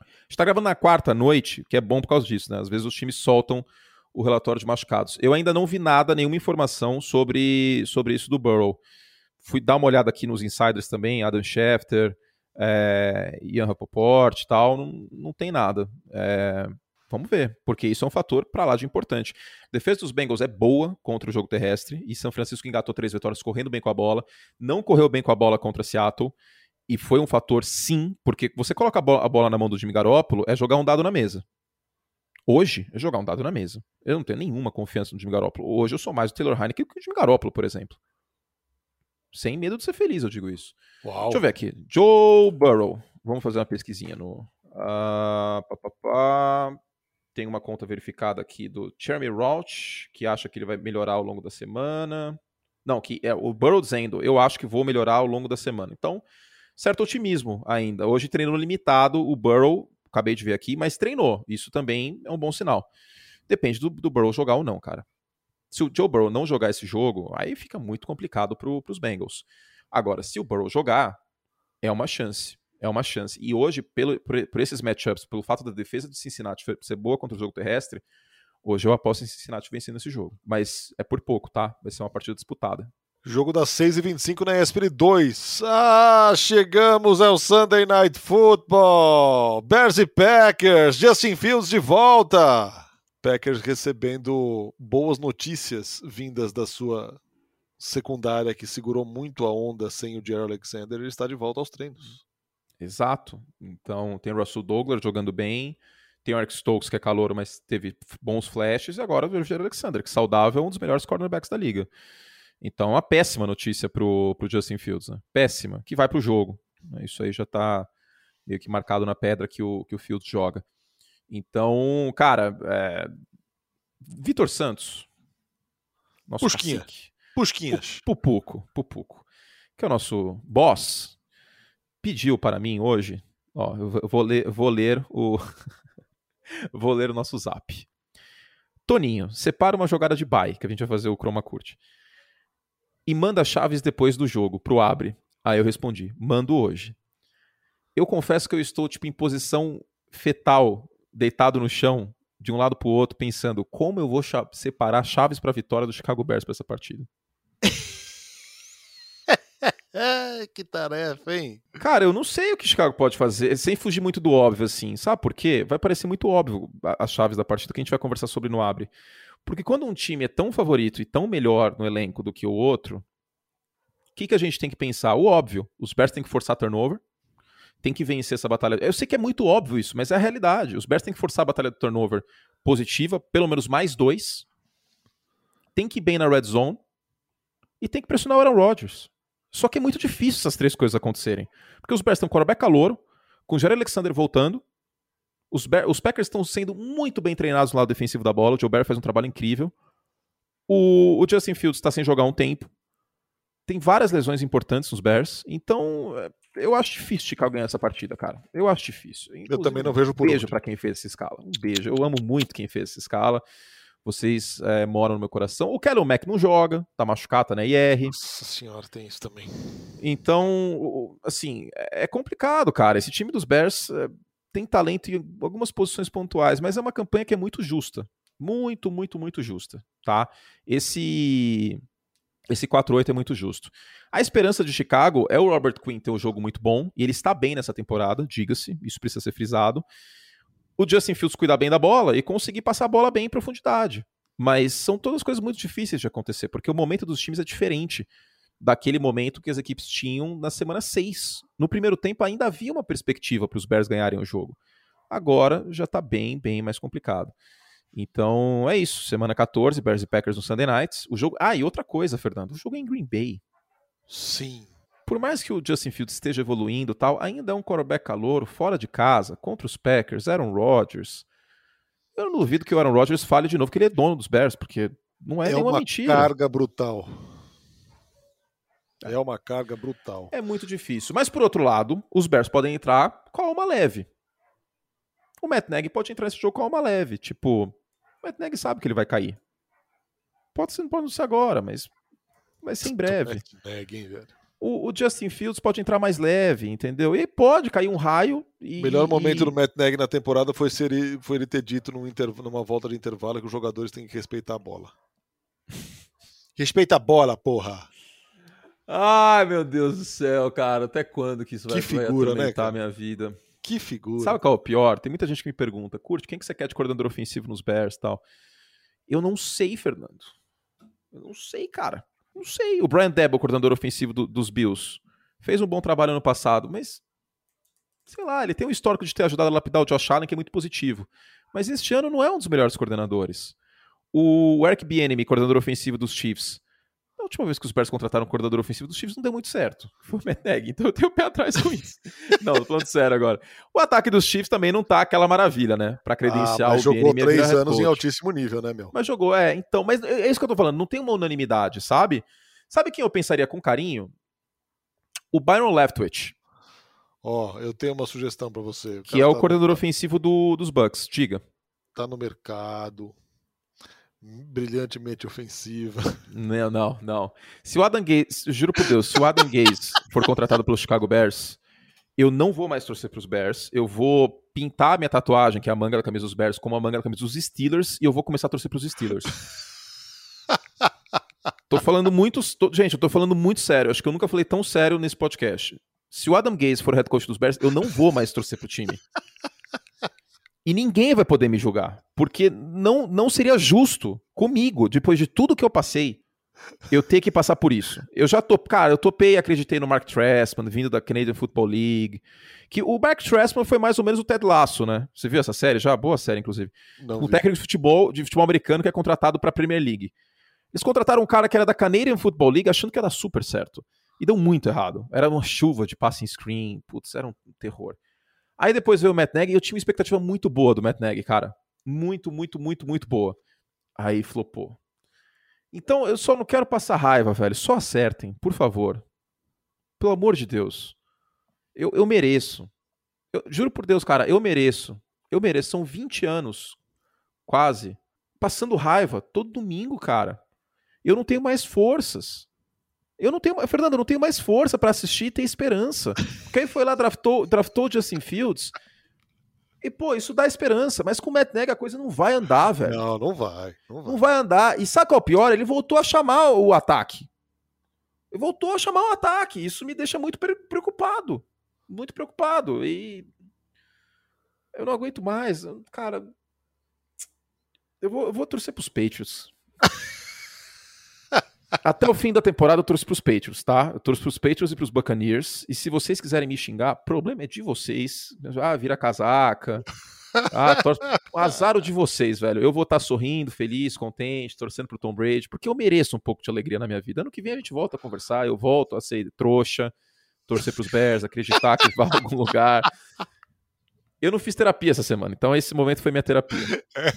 A gente tá gravando na quarta noite, que é bom por causa disso, né? Às vezes os times soltam o relatório de machucados. Eu ainda não vi nada, nenhuma informação sobre, sobre isso do Burrow. Fui dar uma olhada aqui nos insiders também, Adam Schefter, é, Ian Rapoport e tal, não, não tem nada. É, Vamos ver, porque isso é um fator para lá de importante. A defesa dos Bengals é boa contra o jogo terrestre e São Francisco engatou três vitórias correndo bem com a bola, não correu bem com a bola contra Seattle e foi um fator sim, porque você coloca a bola, a bola na mão do Jimmy Garoppolo é jogar um dado na mesa. Hoje é jogar um dado na mesa. Eu não tenho nenhuma confiança no Jimmy Garoppolo. Hoje eu sou mais o Taylor Heineken que o Jimmy Garoppolo, por exemplo. Sem medo de ser feliz, eu digo isso. Uau. Deixa eu ver aqui. Joe Burrow. Vamos fazer uma pesquisinha no. Uh, pá, pá, pá. Tem uma conta verificada aqui do Jeremy Roach, que acha que ele vai melhorar ao longo da semana. Não, que é o Burrow dizendo, eu acho que vou melhorar ao longo da semana. Então, certo otimismo ainda. Hoje treinou limitado, o Burrow, acabei de ver aqui, mas treinou. Isso também é um bom sinal. Depende do, do Burrow jogar ou não, cara. Se o Joe Burrow não jogar esse jogo, aí fica muito complicado para os Bengals. Agora, se o Burrow jogar, é uma chance. É uma chance. E hoje, pelo, por, por esses matchups, pelo fato da defesa de Cincinnati ser boa contra o jogo terrestre, hoje eu aposto em Cincinnati vencendo esse jogo. Mas é por pouco, tá? Vai ser uma partida disputada. Jogo das 6h25 na ESPN 2. Ah, chegamos ao Sunday Night Football. Bears e Packers. Justin Fields de volta. Packers recebendo boas notícias vindas da sua secundária que segurou muito a onda sem o Jerry Alexander. Ele está de volta aos treinos. Exato. Então tem o Russell Douglas jogando bem, tem o Eric Stokes que é calor, mas teve bons flashes, e agora o Virgil Alexander, que saudável é um dos melhores cornerbacks da liga. Então, uma péssima notícia pro, pro Justin Fields, né? Péssima, que vai pro jogo. Isso aí já tá meio que marcado na pedra que o, que o Fields joga. Então, cara, é... Vitor Santos. Nosso Pusquinha. Pusquinhas. Pupuco, Pupuco. Que é o nosso boss, pediu para mim hoje, ó, eu vou ler, vou ler o vou ler o nosso zap. Toninho, separa uma jogada de bye, que a gente vai fazer o chroma curte. E manda chaves depois do jogo pro abre. Aí eu respondi: "Mando hoje". Eu confesso que eu estou tipo em posição fetal, deitado no chão, de um lado pro outro, pensando como eu vou separar chaves para vitória do Chicago Bears para essa partida. que tarefa, hein? Cara, eu não sei o que Chicago pode fazer, sem fugir muito do óbvio, assim. Sabe por quê? Vai parecer muito óbvio as chaves da partida que a gente vai conversar sobre no Abre. Porque quando um time é tão favorito e tão melhor no elenco do que o outro, o que, que a gente tem que pensar? O óbvio. Os Bears têm que forçar turnover, tem que vencer essa batalha. Eu sei que é muito óbvio isso, mas é a realidade. Os Bears têm que forçar a batalha do turnover positiva, pelo menos mais dois. Tem que ir bem na red zone. E tem que pressionar o Aaron Rodgers. Só que é muito difícil essas três coisas acontecerem. Porque os Bears têm um quarterback calouro, com o Jerry Alexander voltando, os, Bear, os, Packers estão sendo muito bem treinados no lado defensivo da bola, o Joe Barry faz um trabalho incrível. O, o Justin Fields está sem jogar um tempo. Tem várias lesões importantes nos Bears, então é, eu acho difícil Chicago ganhar essa partida, cara. Eu acho difícil. Inclusive, eu também não vejo por Um beijo para quem fez essa escala. Um beijo. Eu amo muito quem fez essa escala. Vocês é, moram no meu coração. O Kellen Mack não joga, tá machucado, tá na IR. Nossa senhora, tem isso também. Então, assim, é, é complicado, cara. Esse time dos Bears é, tem talento em algumas posições pontuais, mas é uma campanha que é muito justa. Muito, muito, muito justa, tá? Esse esse 4-8 é muito justo. A esperança de Chicago é o Robert Quinn ter um jogo muito bom, e ele está bem nessa temporada, diga-se, isso precisa ser frisado o Justin Fields cuidar bem da bola e conseguir passar a bola bem em profundidade. Mas são todas coisas muito difíceis de acontecer, porque o momento dos times é diferente daquele momento que as equipes tinham na semana 6. No primeiro tempo ainda havia uma perspectiva para os Bears ganharem o jogo. Agora já está bem, bem mais complicado. Então é isso. Semana 14, Bears e Packers no Sunday Nights. O jogo. Ah, e outra coisa, Fernando. O jogo é em Green Bay. Sim por mais que o Justin Fields esteja evoluindo tal, ainda é um quarterback calor, fora de casa, contra os Packers, Aaron Rodgers. Eu não duvido que o Aaron Rodgers fale de novo que ele é dono dos Bears, porque não é, é nenhuma mentira. É uma carga brutal. É uma carga brutal. É muito difícil. Mas por outro lado, os Bears podem entrar com a alma leve. O Matt Nagy pode entrar nesse jogo com a alma leve. Tipo, o Matt Nagy sabe que ele vai cair. Pode ser, pode não ser agora, mas vai ser em breve. Matt Nagy, hein, velho? O, o, Justin Fields pode entrar mais leve, entendeu? E pode cair um raio. E, o melhor momento e... do Matt Nagy na temporada foi, ser, foi ele ter dito num numa volta de intervalo que os jogadores têm que respeitar a bola. Respeita a bola, porra! Ai, meu Deus do céu, cara. Até quando que isso que vai, figura, vai né, minha vida? Que figura. Sabe qual é o pior? Tem muita gente que me pergunta, curte, quem que você quer de coordenador ofensivo nos Bears e tal? Eu não sei, Fernando. Eu não sei, cara. Não sei. O Brian Debo, coordenador ofensivo do, dos Bills, fez um bom trabalho ano passado, mas. Sei lá, ele tem um histórico de ter ajudado a lapidar o Josh Allen que é muito positivo. Mas este ano não é um dos melhores coordenadores. O Eric Bieniemy, coordenador ofensivo dos Chiefs, última vez que os Bears contrataram um coordenador ofensivo dos Chiefs não deu muito certo. Foi o Nagy, então eu tenho o pé atrás com isso. não, tô falando sério agora. O ataque dos Chiefs também não tá aquela maravilha, né? Pra credenciar ah, mas o jogou três anos em altíssimo nível, né, meu? Mas jogou, é. Então, mas é isso que eu tô falando. Não tem uma unanimidade, sabe? Sabe quem eu pensaria com carinho? O Byron Leftwich. Ó, oh, eu tenho uma sugestão para você. Que é o tá coordenador no... ofensivo do, dos Bucks. Diga. Tá no mercado brilhantemente ofensiva. Não, não, não. Se o Adam Gaze, juro por Deus, se o Adam Gaze for contratado pelo Chicago Bears, eu não vou mais torcer para os Bears. Eu vou pintar a minha tatuagem, que é a manga da camisa dos Bears, como a manga da camisa dos Steelers, e eu vou começar a torcer para os Steelers. tô falando muito. Tô, gente, eu tô falando muito sério. Acho que eu nunca falei tão sério nesse podcast. Se o Adam Gaze for head coach dos Bears, eu não vou mais torcer pro time. E ninguém vai poder me julgar, porque não, não seria justo comigo, depois de tudo que eu passei, eu ter que passar por isso. Eu já tô, cara, eu topei, acreditei no Mark Trestman, vindo da Canadian Football League, que o Mark Trestman foi mais ou menos o Ted Lasso, né? Você viu essa série já? Boa série, inclusive. Não um vi. técnico de futebol, de futebol americano que é contratado para a Premier League. Eles contrataram um cara que era da Canadian Football League achando que era super certo. E deu muito errado. Era uma chuva de passing screen, putz, era um terror. Aí depois veio o Matt Nagy e eu tinha uma expectativa muito boa do Matt Nagy, cara. Muito, muito, muito, muito boa. Aí flopou. Então eu só não quero passar raiva, velho. Só acertem, por favor. Pelo amor de Deus. Eu, eu mereço. Eu, juro por Deus, cara, eu mereço. Eu mereço. São 20 anos, quase, passando raiva todo domingo, cara. Eu não tenho mais forças. Eu não tenho, Fernando, eu não tenho mais força para assistir e ter esperança. Quem foi lá draftou, draftou Justin Fields. E pô, isso dá esperança, mas com o Matt Nagy a coisa não vai andar, velho. Não, não vai, não vai. Não vai andar. E sabe qual é o pior? Ele voltou a chamar o ataque. Ele voltou a chamar o ataque. Isso me deixa muito preocupado. Muito preocupado. E eu não aguento mais. Cara, eu vou, eu vou torcer pros Patriots. Até o fim da temporada eu trouxe pros Patriots, tá? Eu trouxe pros Patriots e pros Buccaneers. E se vocês quiserem me xingar, problema é de vocês. Ah, vira casaca. Ah, tor... azar de vocês, velho. Eu vou estar tá sorrindo, feliz, contente, torcendo pro Tom Brady, porque eu mereço um pouco de alegria na minha vida. Ano que vem a gente volta a conversar, eu volto a ser trouxa, torcer pros Bears, acreditar que vai a algum lugar. Eu não fiz terapia essa semana, então esse momento foi minha terapia. É,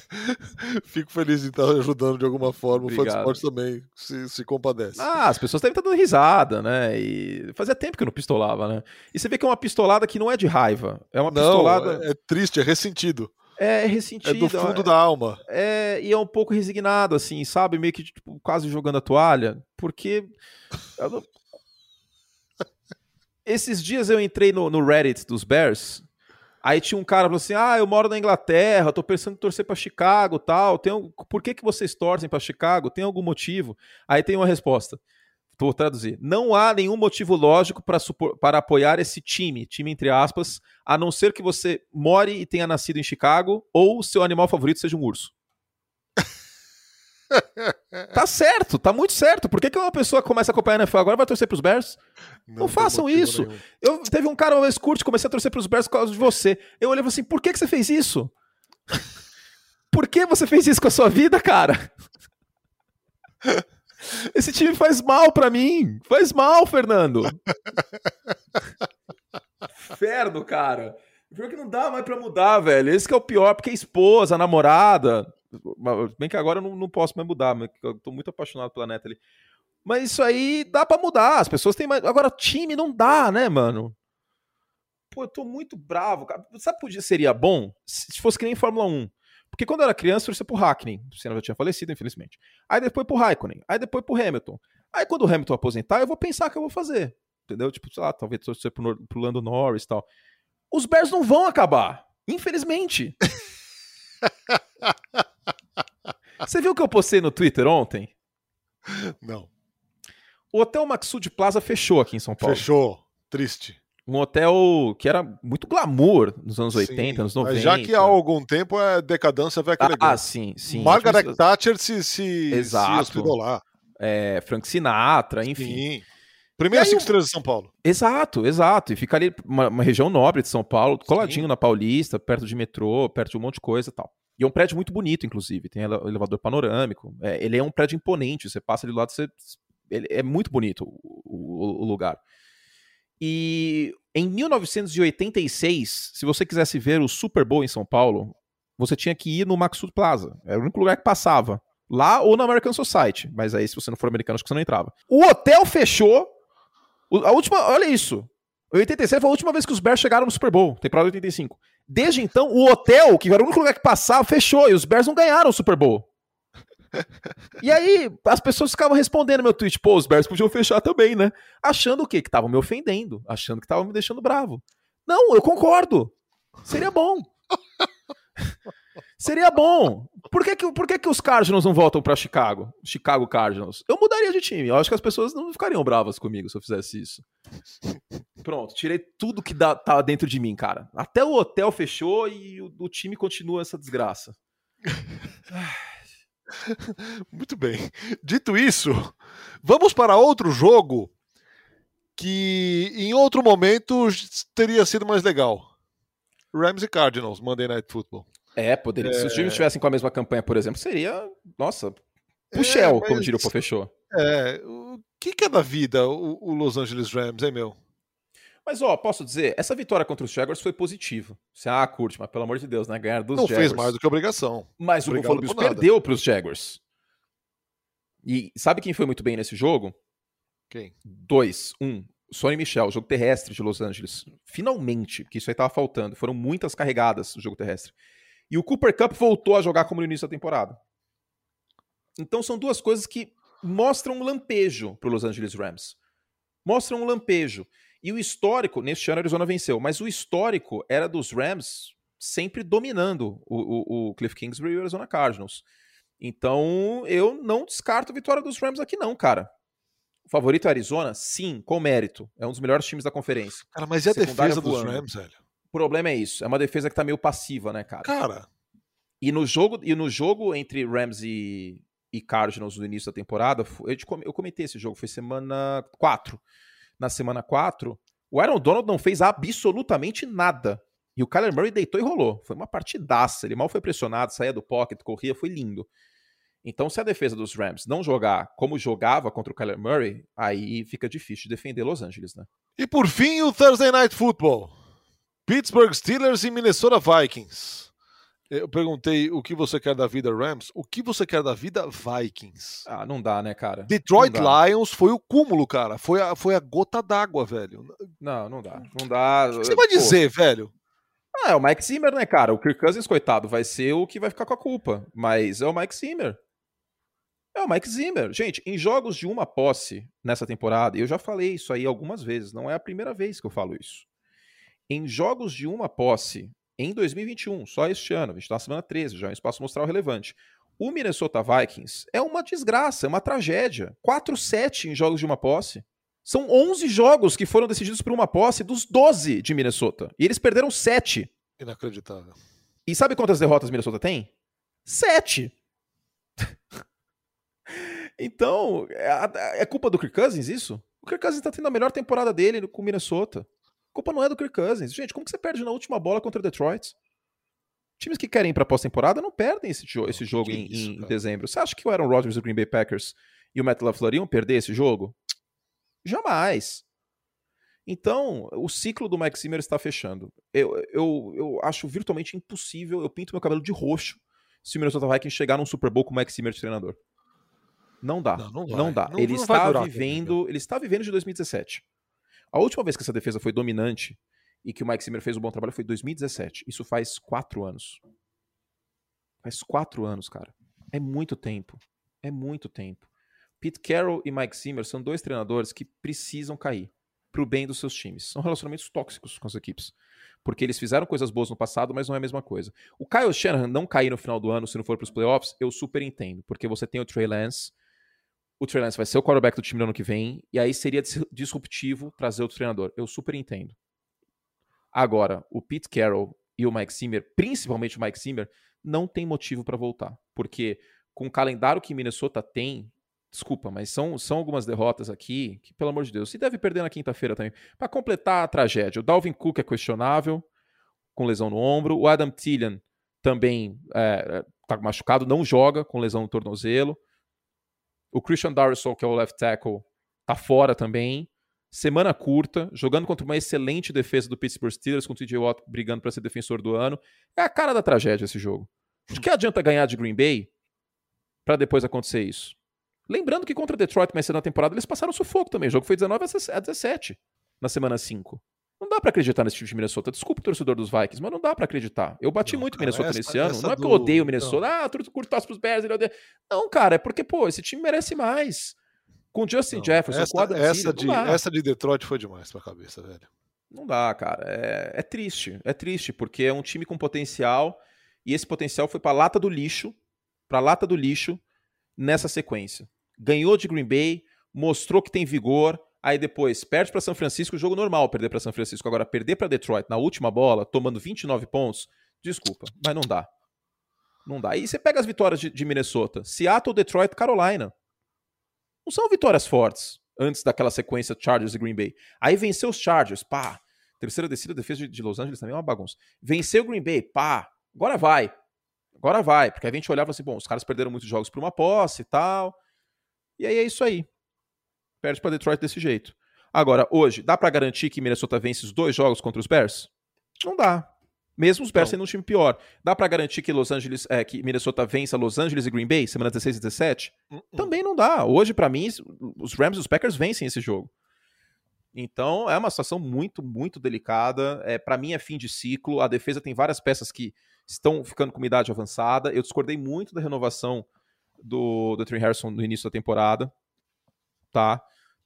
fico feliz em estar ajudando de alguma forma. Obrigado. O fã de esporte também se, se compadece. Ah, as pessoas devem estar dando risada, né? E fazia tempo que eu não pistolava, né? E você vê que é uma pistolada que não é de raiva. É uma pistolada. Não, é, é triste, é ressentido. É, é ressentido. É do fundo é, da alma. É, e é um pouco resignado, assim, sabe? Meio que tipo, quase jogando a toalha. Porque. Esses dias eu entrei no, no Reddit dos Bears Aí tinha um cara falou assim: Ah, eu moro na Inglaterra, tô pensando em torcer para Chicago tal. Tem um... Por que, que vocês torcem para Chicago? Tem algum motivo? Aí tem uma resposta. Vou traduzir. Não há nenhum motivo lógico para, supor... para apoiar esse time, time entre aspas, a não ser que você more e tenha nascido em Chicago ou seu animal favorito seja um urso. Tá certo, tá muito certo. Por que, que uma pessoa começa a acompanhar a NFL agora vai torcer pros Bears? Não, não façam isso. Nenhum. Eu teve um cara uma vez curte, comecei a torcer pros Bears por causa de você. Eu olhei e falei assim: por que, que você fez isso? por que você fez isso com a sua vida, cara? Esse time faz mal para mim. Faz mal, Fernando. Inferno, cara. Pior que não dá mais pra mudar, velho. Esse é o pior, porque a esposa, a namorada, Bem que agora eu não, não posso mais mudar, mas eu tô muito apaixonado pela ali. Mas isso aí dá para mudar. As pessoas têm mais. Agora, time não dá, né, mano? Pô, eu tô muito bravo, cara. Sabe que seria bom se fosse que nem Fórmula 1? Porque quando eu era criança, eu torcia pro Hackney. O Senna já tinha falecido, infelizmente. Aí depois pro Raikkonen. Aí depois pro Hamilton. Aí quando o Hamilton aposentar, eu vou pensar o que eu vou fazer. Entendeu? Tipo, sei lá, talvez torcer pro, pro Lando Norris e tal. Os Bears não vão acabar. Infelizmente. Você viu o que eu postei no Twitter ontem? Não. O Hotel Maxud Plaza fechou aqui em São Paulo. Fechou. Triste. Um hotel que era muito glamour nos anos sim, 80, anos 90. já que há algum tempo é decadência vai ah, ah, sim, sim. Margaret. Thatcher se, se, Exato. se hospedou lá. É, Frank Sinatra, enfim. Sim. Primeira cinco estrelas de São Paulo. Exato, exato. E fica ali uma, uma região nobre de São Paulo, coladinho sim. na Paulista, perto de metrô, perto de um monte de coisa e tal. E é um prédio muito bonito, inclusive. Tem elevador panorâmico. É, ele é um prédio imponente. Você passa ali do lado, você ele, é muito bonito o, o, o lugar. E em 1986, se você quisesse ver o Super Bowl em São Paulo, você tinha que ir no Maxud Plaza. Era o único lugar que passava. Lá ou na American Society. Mas aí, se você não for americano, acho que você não entrava. O hotel fechou. A última. Olha isso. 87 foi a última vez que os Bears chegaram no Super Bowl, temporada 85. Desde então, o hotel, que era o único lugar que passava, fechou e os Bears não ganharam o Super Bowl. e aí, as pessoas ficavam respondendo meu tweet, pô, os Bears podiam fechar também, né? Achando o quê? Que estavam me ofendendo, achando que estavam me deixando bravo. Não, eu concordo. Seria bom. Seria bom. Por que, que, por que, que os Cardinals não voltam para Chicago? Chicago Cardinals. Eu mudaria de time. Eu acho que as pessoas não ficariam bravas comigo se eu fizesse isso. Pronto, tirei tudo que dá, tá dentro de mim, cara. Até o hotel fechou e o, o time continua essa desgraça. Muito bem. Dito isso, vamos para outro jogo que em outro momento teria sido mais legal. Rams e Cardinals, Monday Night Football. É, poderia. É... Se os times estivessem com a mesma campanha, por exemplo, seria, nossa, puxel, é, mas... como diria o Pofechou. É, o que, que é da vida o, o, Los Angeles Rams, hein, meu? Mas, ó, posso dizer, essa vitória contra os Jaguars foi positiva. Você, ah, curte, mas pelo amor de Deus, né? Ganhar dos Não Jaguars. fez mais do que obrigação. Mas Obrigado o Buffalo Bills perdeu para os Jaguars. E sabe quem foi muito bem nesse jogo? Quem? Dois. Um, Sonny Michel, jogo terrestre de Los Angeles. Finalmente, que isso aí tava faltando. Foram muitas carregadas o jogo terrestre. E o Cooper Cup voltou a jogar como no início da temporada. Então são duas coisas que mostram um lampejo para Los Angeles Rams. Mostram um lampejo. E o histórico, neste ano a Arizona venceu, mas o histórico era dos Rams sempre dominando o, o, o Cliff Kingsbury e o Arizona Cardinals. Então eu não descarto a vitória dos Rams aqui, não, cara. O favorito é Arizona? Sim, com mérito. É um dos melhores times da conferência. Cara, mas e a defesa dos Rams, velho? O problema é isso. É uma defesa que tá meio passiva, né, cara? Cara. E no jogo, e no jogo entre Rams e, e Cardinals no início da temporada, eu, eu comentei esse jogo, foi semana 4. Na semana 4, o Aaron Donald não fez absolutamente nada. E o Kyler Murray deitou e rolou. Foi uma partidaça. Ele mal foi pressionado, saía do pocket, corria, foi lindo. Então, se a defesa dos Rams não jogar como jogava contra o Kyler Murray, aí fica difícil de defender Los Angeles, né? E por fim, o Thursday Night Football. Pittsburgh Steelers e Minnesota Vikings. Eu perguntei o que você quer da vida Rams, o que você quer da vida Vikings. Ah, não dá, né, cara? Detroit Lions foi o cúmulo, cara. Foi a, foi a gota d'água, velho. Não, não dá. Não dá. O que você vai dizer, velho? Ah, é o Mike Zimmer, né, cara? O Kirk Cousins, coitado, vai ser o que vai ficar com a culpa. Mas é o Mike Zimmer. É o Mike Zimmer. Gente, em jogos de uma posse nessa temporada, eu já falei isso aí algumas vezes, não é a primeira vez que eu falo isso em jogos de uma posse em 2021, só este ano, a gente está na semana 13, já é um espaço mostral relevante. O Minnesota Vikings é uma desgraça, é uma tragédia. 4-7 em jogos de uma posse. São 11 jogos que foram decididos por uma posse dos 12 de Minnesota. E eles perderam 7. Inacreditável. E sabe quantas derrotas Minnesota tem? 7. então, é, é culpa do Kirk Cousins isso? O Kirk Cousins está tendo a melhor temporada dele com o Minnesota. Culpa não é do Kirk Cousins. Gente, como que você perde na última bola contra o Detroit? Times que querem ir pra pós-temporada não perdem esse, jo esse jogo em, isso, em dezembro. Você acha que o Aaron Rodgers do Green Bay Packers e o Matt LaFleur iam perder esse jogo? Jamais. Então, o ciclo do Mike Zimmer está fechando. Eu, eu, eu acho virtualmente impossível, eu pinto meu cabelo de roxo se o Minnesota Vikings chegar num Super Bowl com o Mike Zimmer de treinador. Não dá. Não, não, não dá. Não, ele está vivendo, ele está vivendo de 2017. A última vez que essa defesa foi dominante e que o Mike Zimmer fez um bom trabalho foi em 2017. Isso faz quatro anos. Faz quatro anos, cara. É muito tempo. É muito tempo. Pete Carroll e Mike Zimmer são dois treinadores que precisam cair pro bem dos seus times. São relacionamentos tóxicos com as equipes. Porque eles fizeram coisas boas no passado, mas não é a mesma coisa. O Kyle Shanahan não cair no final do ano se não for para os playoffs, eu super entendo. Porque você tem o Trey Lance, o Trey Lance vai ser o quarterback do time no ano que vem, e aí seria disruptivo trazer outro treinador. Eu super entendo. Agora, o Pete Carroll e o Mike Zimmer, principalmente o Mike Zimmer, não tem motivo para voltar. Porque com o calendário que Minnesota tem, desculpa, mas são, são algumas derrotas aqui que, pelo amor de Deus, se deve perder na quinta-feira também. Para completar a tragédia, o Dalvin Cook é questionável, com lesão no ombro. O Adam Thielen também está é, é machucado, não joga com lesão no tornozelo. O Christian Darrison, que é o left tackle, tá fora também. Semana curta, jogando contra uma excelente defesa do Pittsburgh Steelers, com o TJ Watt brigando para ser defensor do ano. É a cara da tragédia esse jogo. De que adianta ganhar de Green Bay para depois acontecer isso? Lembrando que contra Detroit mais cedo na temporada eles passaram sufoco também. O jogo foi 19 a 17 na semana 5. Não dá para acreditar nesse time de Minnesota. Desculpa o torcedor dos Vikings, mas não dá para acreditar. Eu bati não, muito cara, Minnesota essa, nesse ano. Não é porque eu odeio o Minnesota. Não. Ah, tu curto pros Bears, ele odeia. Não, cara, é porque, pô, esse time merece mais. Com Justin não, Jefferson, essa, Adam essa, de, essa de Detroit foi demais pra cabeça, velho. Não dá, cara. É, é triste. É triste, porque é um time com potencial e esse potencial foi pra lata do lixo, pra lata do lixo nessa sequência. Ganhou de Green Bay, mostrou que tem vigor, Aí depois perde para São Francisco, jogo normal perder para São Francisco. Agora perder para Detroit na última bola, tomando 29 pontos, desculpa, mas não dá. Não dá. E você pega as vitórias de, de Minnesota, Seattle, Detroit, Carolina. Não são vitórias fortes antes daquela sequência Chargers e Green Bay. Aí venceu os Chargers, pá. Terceira descida, defesa de Los Angeles também é uma bagunça. Venceu o Green Bay, pá. Agora vai. Agora vai. Porque a gente olhava assim, bom, os caras perderam muitos jogos por uma posse e tal. E aí é isso aí perde para Detroit desse jeito. Agora, hoje, dá para garantir que Minnesota vence os dois jogos contra os Bears? Não dá. Mesmo os Bears sendo um time pior. Dá para garantir que Los Angeles, é, que Minnesota vença Los Angeles e Green Bay, semana 16 e 17? Uh -uh. Também não dá. Hoje, para mim, os Rams e os Packers vencem esse jogo. Então, é uma situação muito, muito delicada. É, para mim, é fim de ciclo. A defesa tem várias peças que estão ficando com uma idade avançada. Eu discordei muito da renovação do, do Trey Harrison no início da temporada tá?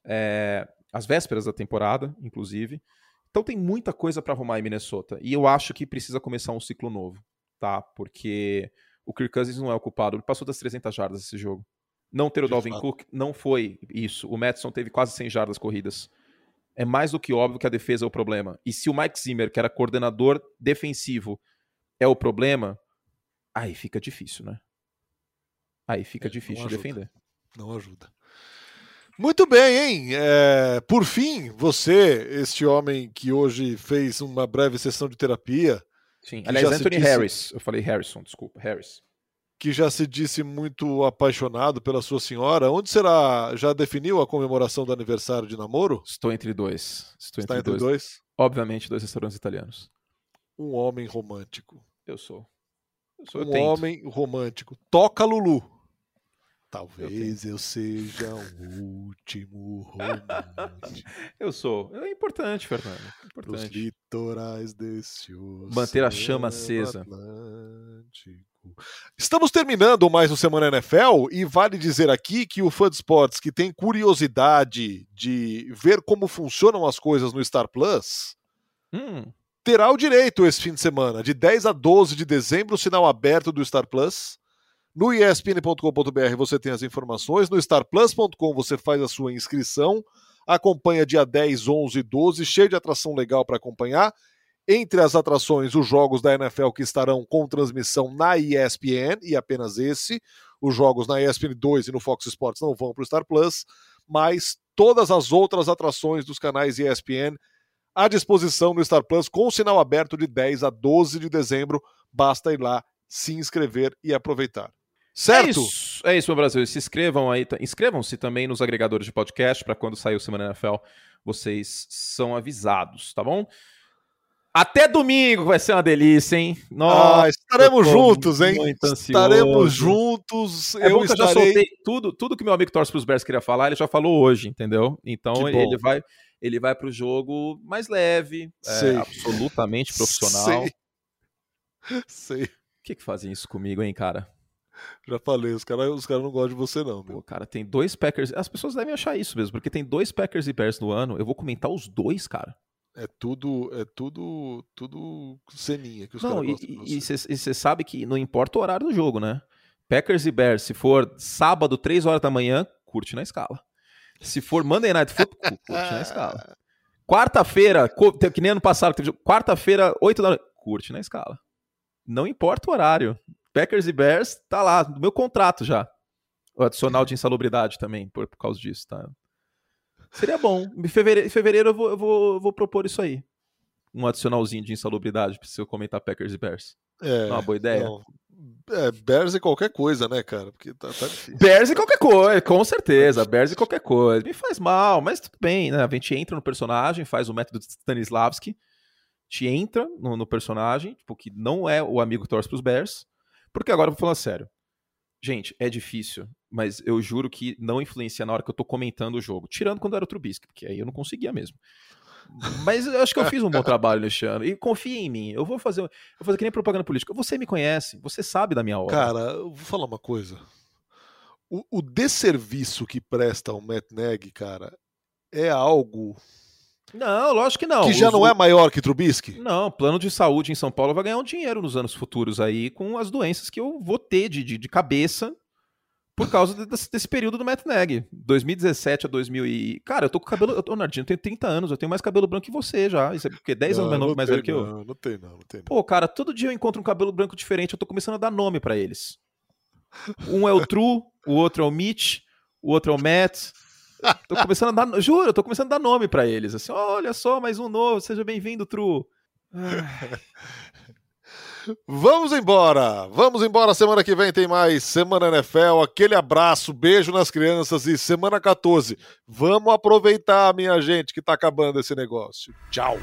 É, as vésperas da temporada, inclusive. Então tem muita coisa para arrumar em Minnesota. E eu acho que precisa começar um ciclo novo, tá? Porque o Kirk Cousins não é o culpado. Ele passou das 300 jardas esse jogo. Não ter o Dalvin Cook não foi isso. O Madison teve quase 100 jardas corridas. É mais do que óbvio que a defesa é o problema. E se o Mike Zimmer, que era coordenador defensivo, é o problema, aí fica difícil, né? Aí fica é, difícil de defender. Não ajuda. Muito bem, hein? É, por fim, você, este homem que hoje fez uma breve sessão de terapia. Sim, aliás, Anthony disse, Harris. Eu falei Harrison, desculpa, Harris. Que já se disse muito apaixonado pela sua senhora. Onde será? Já definiu a comemoração do aniversário de namoro? Estou entre dois. Estou Está entre, entre dois. dois. Obviamente, dois restaurantes italianos. Um homem romântico. Eu sou. Eu sou um homem romântico. Toca Lulu. Talvez eu, eu seja o último romântico. eu sou. É importante, Fernando. É importante. Os litorais desse Manter a chama acesa. Atlântico. Estamos terminando mais um Semana NFL e vale dizer aqui que o fã de esportes que tem curiosidade de ver como funcionam as coisas no Star Plus hum. terá o direito esse fim de semana, de 10 a 12 de dezembro, sinal aberto do Star Plus no espn.com.br você tem as informações, no starplus.com você faz a sua inscrição, acompanha dia 10, 11 e 12, cheio de atração legal para acompanhar. Entre as atrações, os jogos da NFL que estarão com transmissão na ESPN e apenas esse. Os jogos na ESPN 2 e no Fox Sports não vão para o Star Plus, mas todas as outras atrações dos canais ESPN à disposição no Star Plus com sinal aberto de 10 a 12 de dezembro. Basta ir lá, se inscrever e aproveitar. Certo? É isso, é isso meu Brasil. Se inscrevam aí, inscrevam-se também nos agregadores de podcast para quando sair o Semana NFL, vocês são avisados, tá bom? Até domingo vai ser uma delícia, hein? Nossa, ah, estaremos juntos, hein? Estaremos juntos. É eu que estarei... eu já soltei tudo, tudo que meu amigo Torce pros Bears queria falar, ele já falou hoje, entendeu? Então ele vai, ele vai pro jogo mais leve, é, absolutamente profissional. Sei. Sei. Por que, que fazem isso comigo, hein, cara? Já falei, os caras os cara não gostam de você, não. Meu. Pô, cara, tem dois Packers. As pessoas devem achar isso mesmo, porque tem dois Packers e Bears no ano. Eu vou comentar os dois, cara. É tudo, é tudo, tudo ceninha que os caras gostam. E você sabe que não importa o horário do jogo, né? Packers e Bears, se for sábado, 3 horas da manhã, curte na escala. Se for Monday Night Football, curte na escala. Quarta-feira, que nem ano passado, quarta-feira, 8 da noite, curte na escala. Não importa o horário. Packers e Bears tá lá, no meu contrato já. O adicional de insalubridade também, por, por causa disso, tá? Seria bom. Em fevereiro, em fevereiro eu, vou, eu, vou, eu vou propor isso aí. Um adicionalzinho de insalubridade pra você comentar Packers e Bears. É, é uma boa ideia? Não, É, Bears e qualquer coisa, né, cara? Porque tá, tá difícil. Bears e qualquer coisa, com certeza. Bears e qualquer coisa. Me faz mal, mas tudo bem, né? A gente entra no personagem, faz o método Stanislavski, te entra no, no personagem, tipo, que não é o amigo que torce pros Bears. Porque agora eu vou falar sério. Gente, é difícil, mas eu juro que não influencia na hora que eu tô comentando o jogo. Tirando quando era o Trubisky, porque aí eu não conseguia mesmo. Mas eu acho que eu fiz um bom trabalho neste ano. E confia em mim. Eu vou fazer, eu vou fazer que nem propaganda política. Você me conhece, você sabe da minha obra. Cara, eu vou falar uma coisa. O, o desserviço que presta o Matt Neg, cara, é algo. Não, lógico que não. Que já Os- não é maior que Trubisky? Não, plano de saúde em São Paulo vai ganhar um dinheiro nos anos futuros aí com as doenças que eu vou ter de, de, de cabeça por causa de- desse, desse período do Matt Neg. 2017 a 2000 e... Cara, eu tô com cabelo... Eu tô, Nardinho, eu tenho 30 anos, eu tenho mais cabelo branco que você já. Isso é porque 10 anos mais novo, não mais velho que eu. Não, não tem, não, não tem. Não. Pô, cara, todo dia eu encontro um cabelo branco diferente, eu tô começando a dar nome pra eles. Um é o True, o outro é o Mitch, o outro é o Matt. Tô começando a dar, juro, eu tô começando a dar nome pra eles. Assim, olha só, mais um novo, seja bem-vindo, True. Ah, Vamos embora! Vamos embora. Semana que vem tem mais Semana NFL. Aquele abraço, beijo nas crianças e semana 14. Vamos aproveitar, minha gente, que tá acabando esse negócio. Tchau!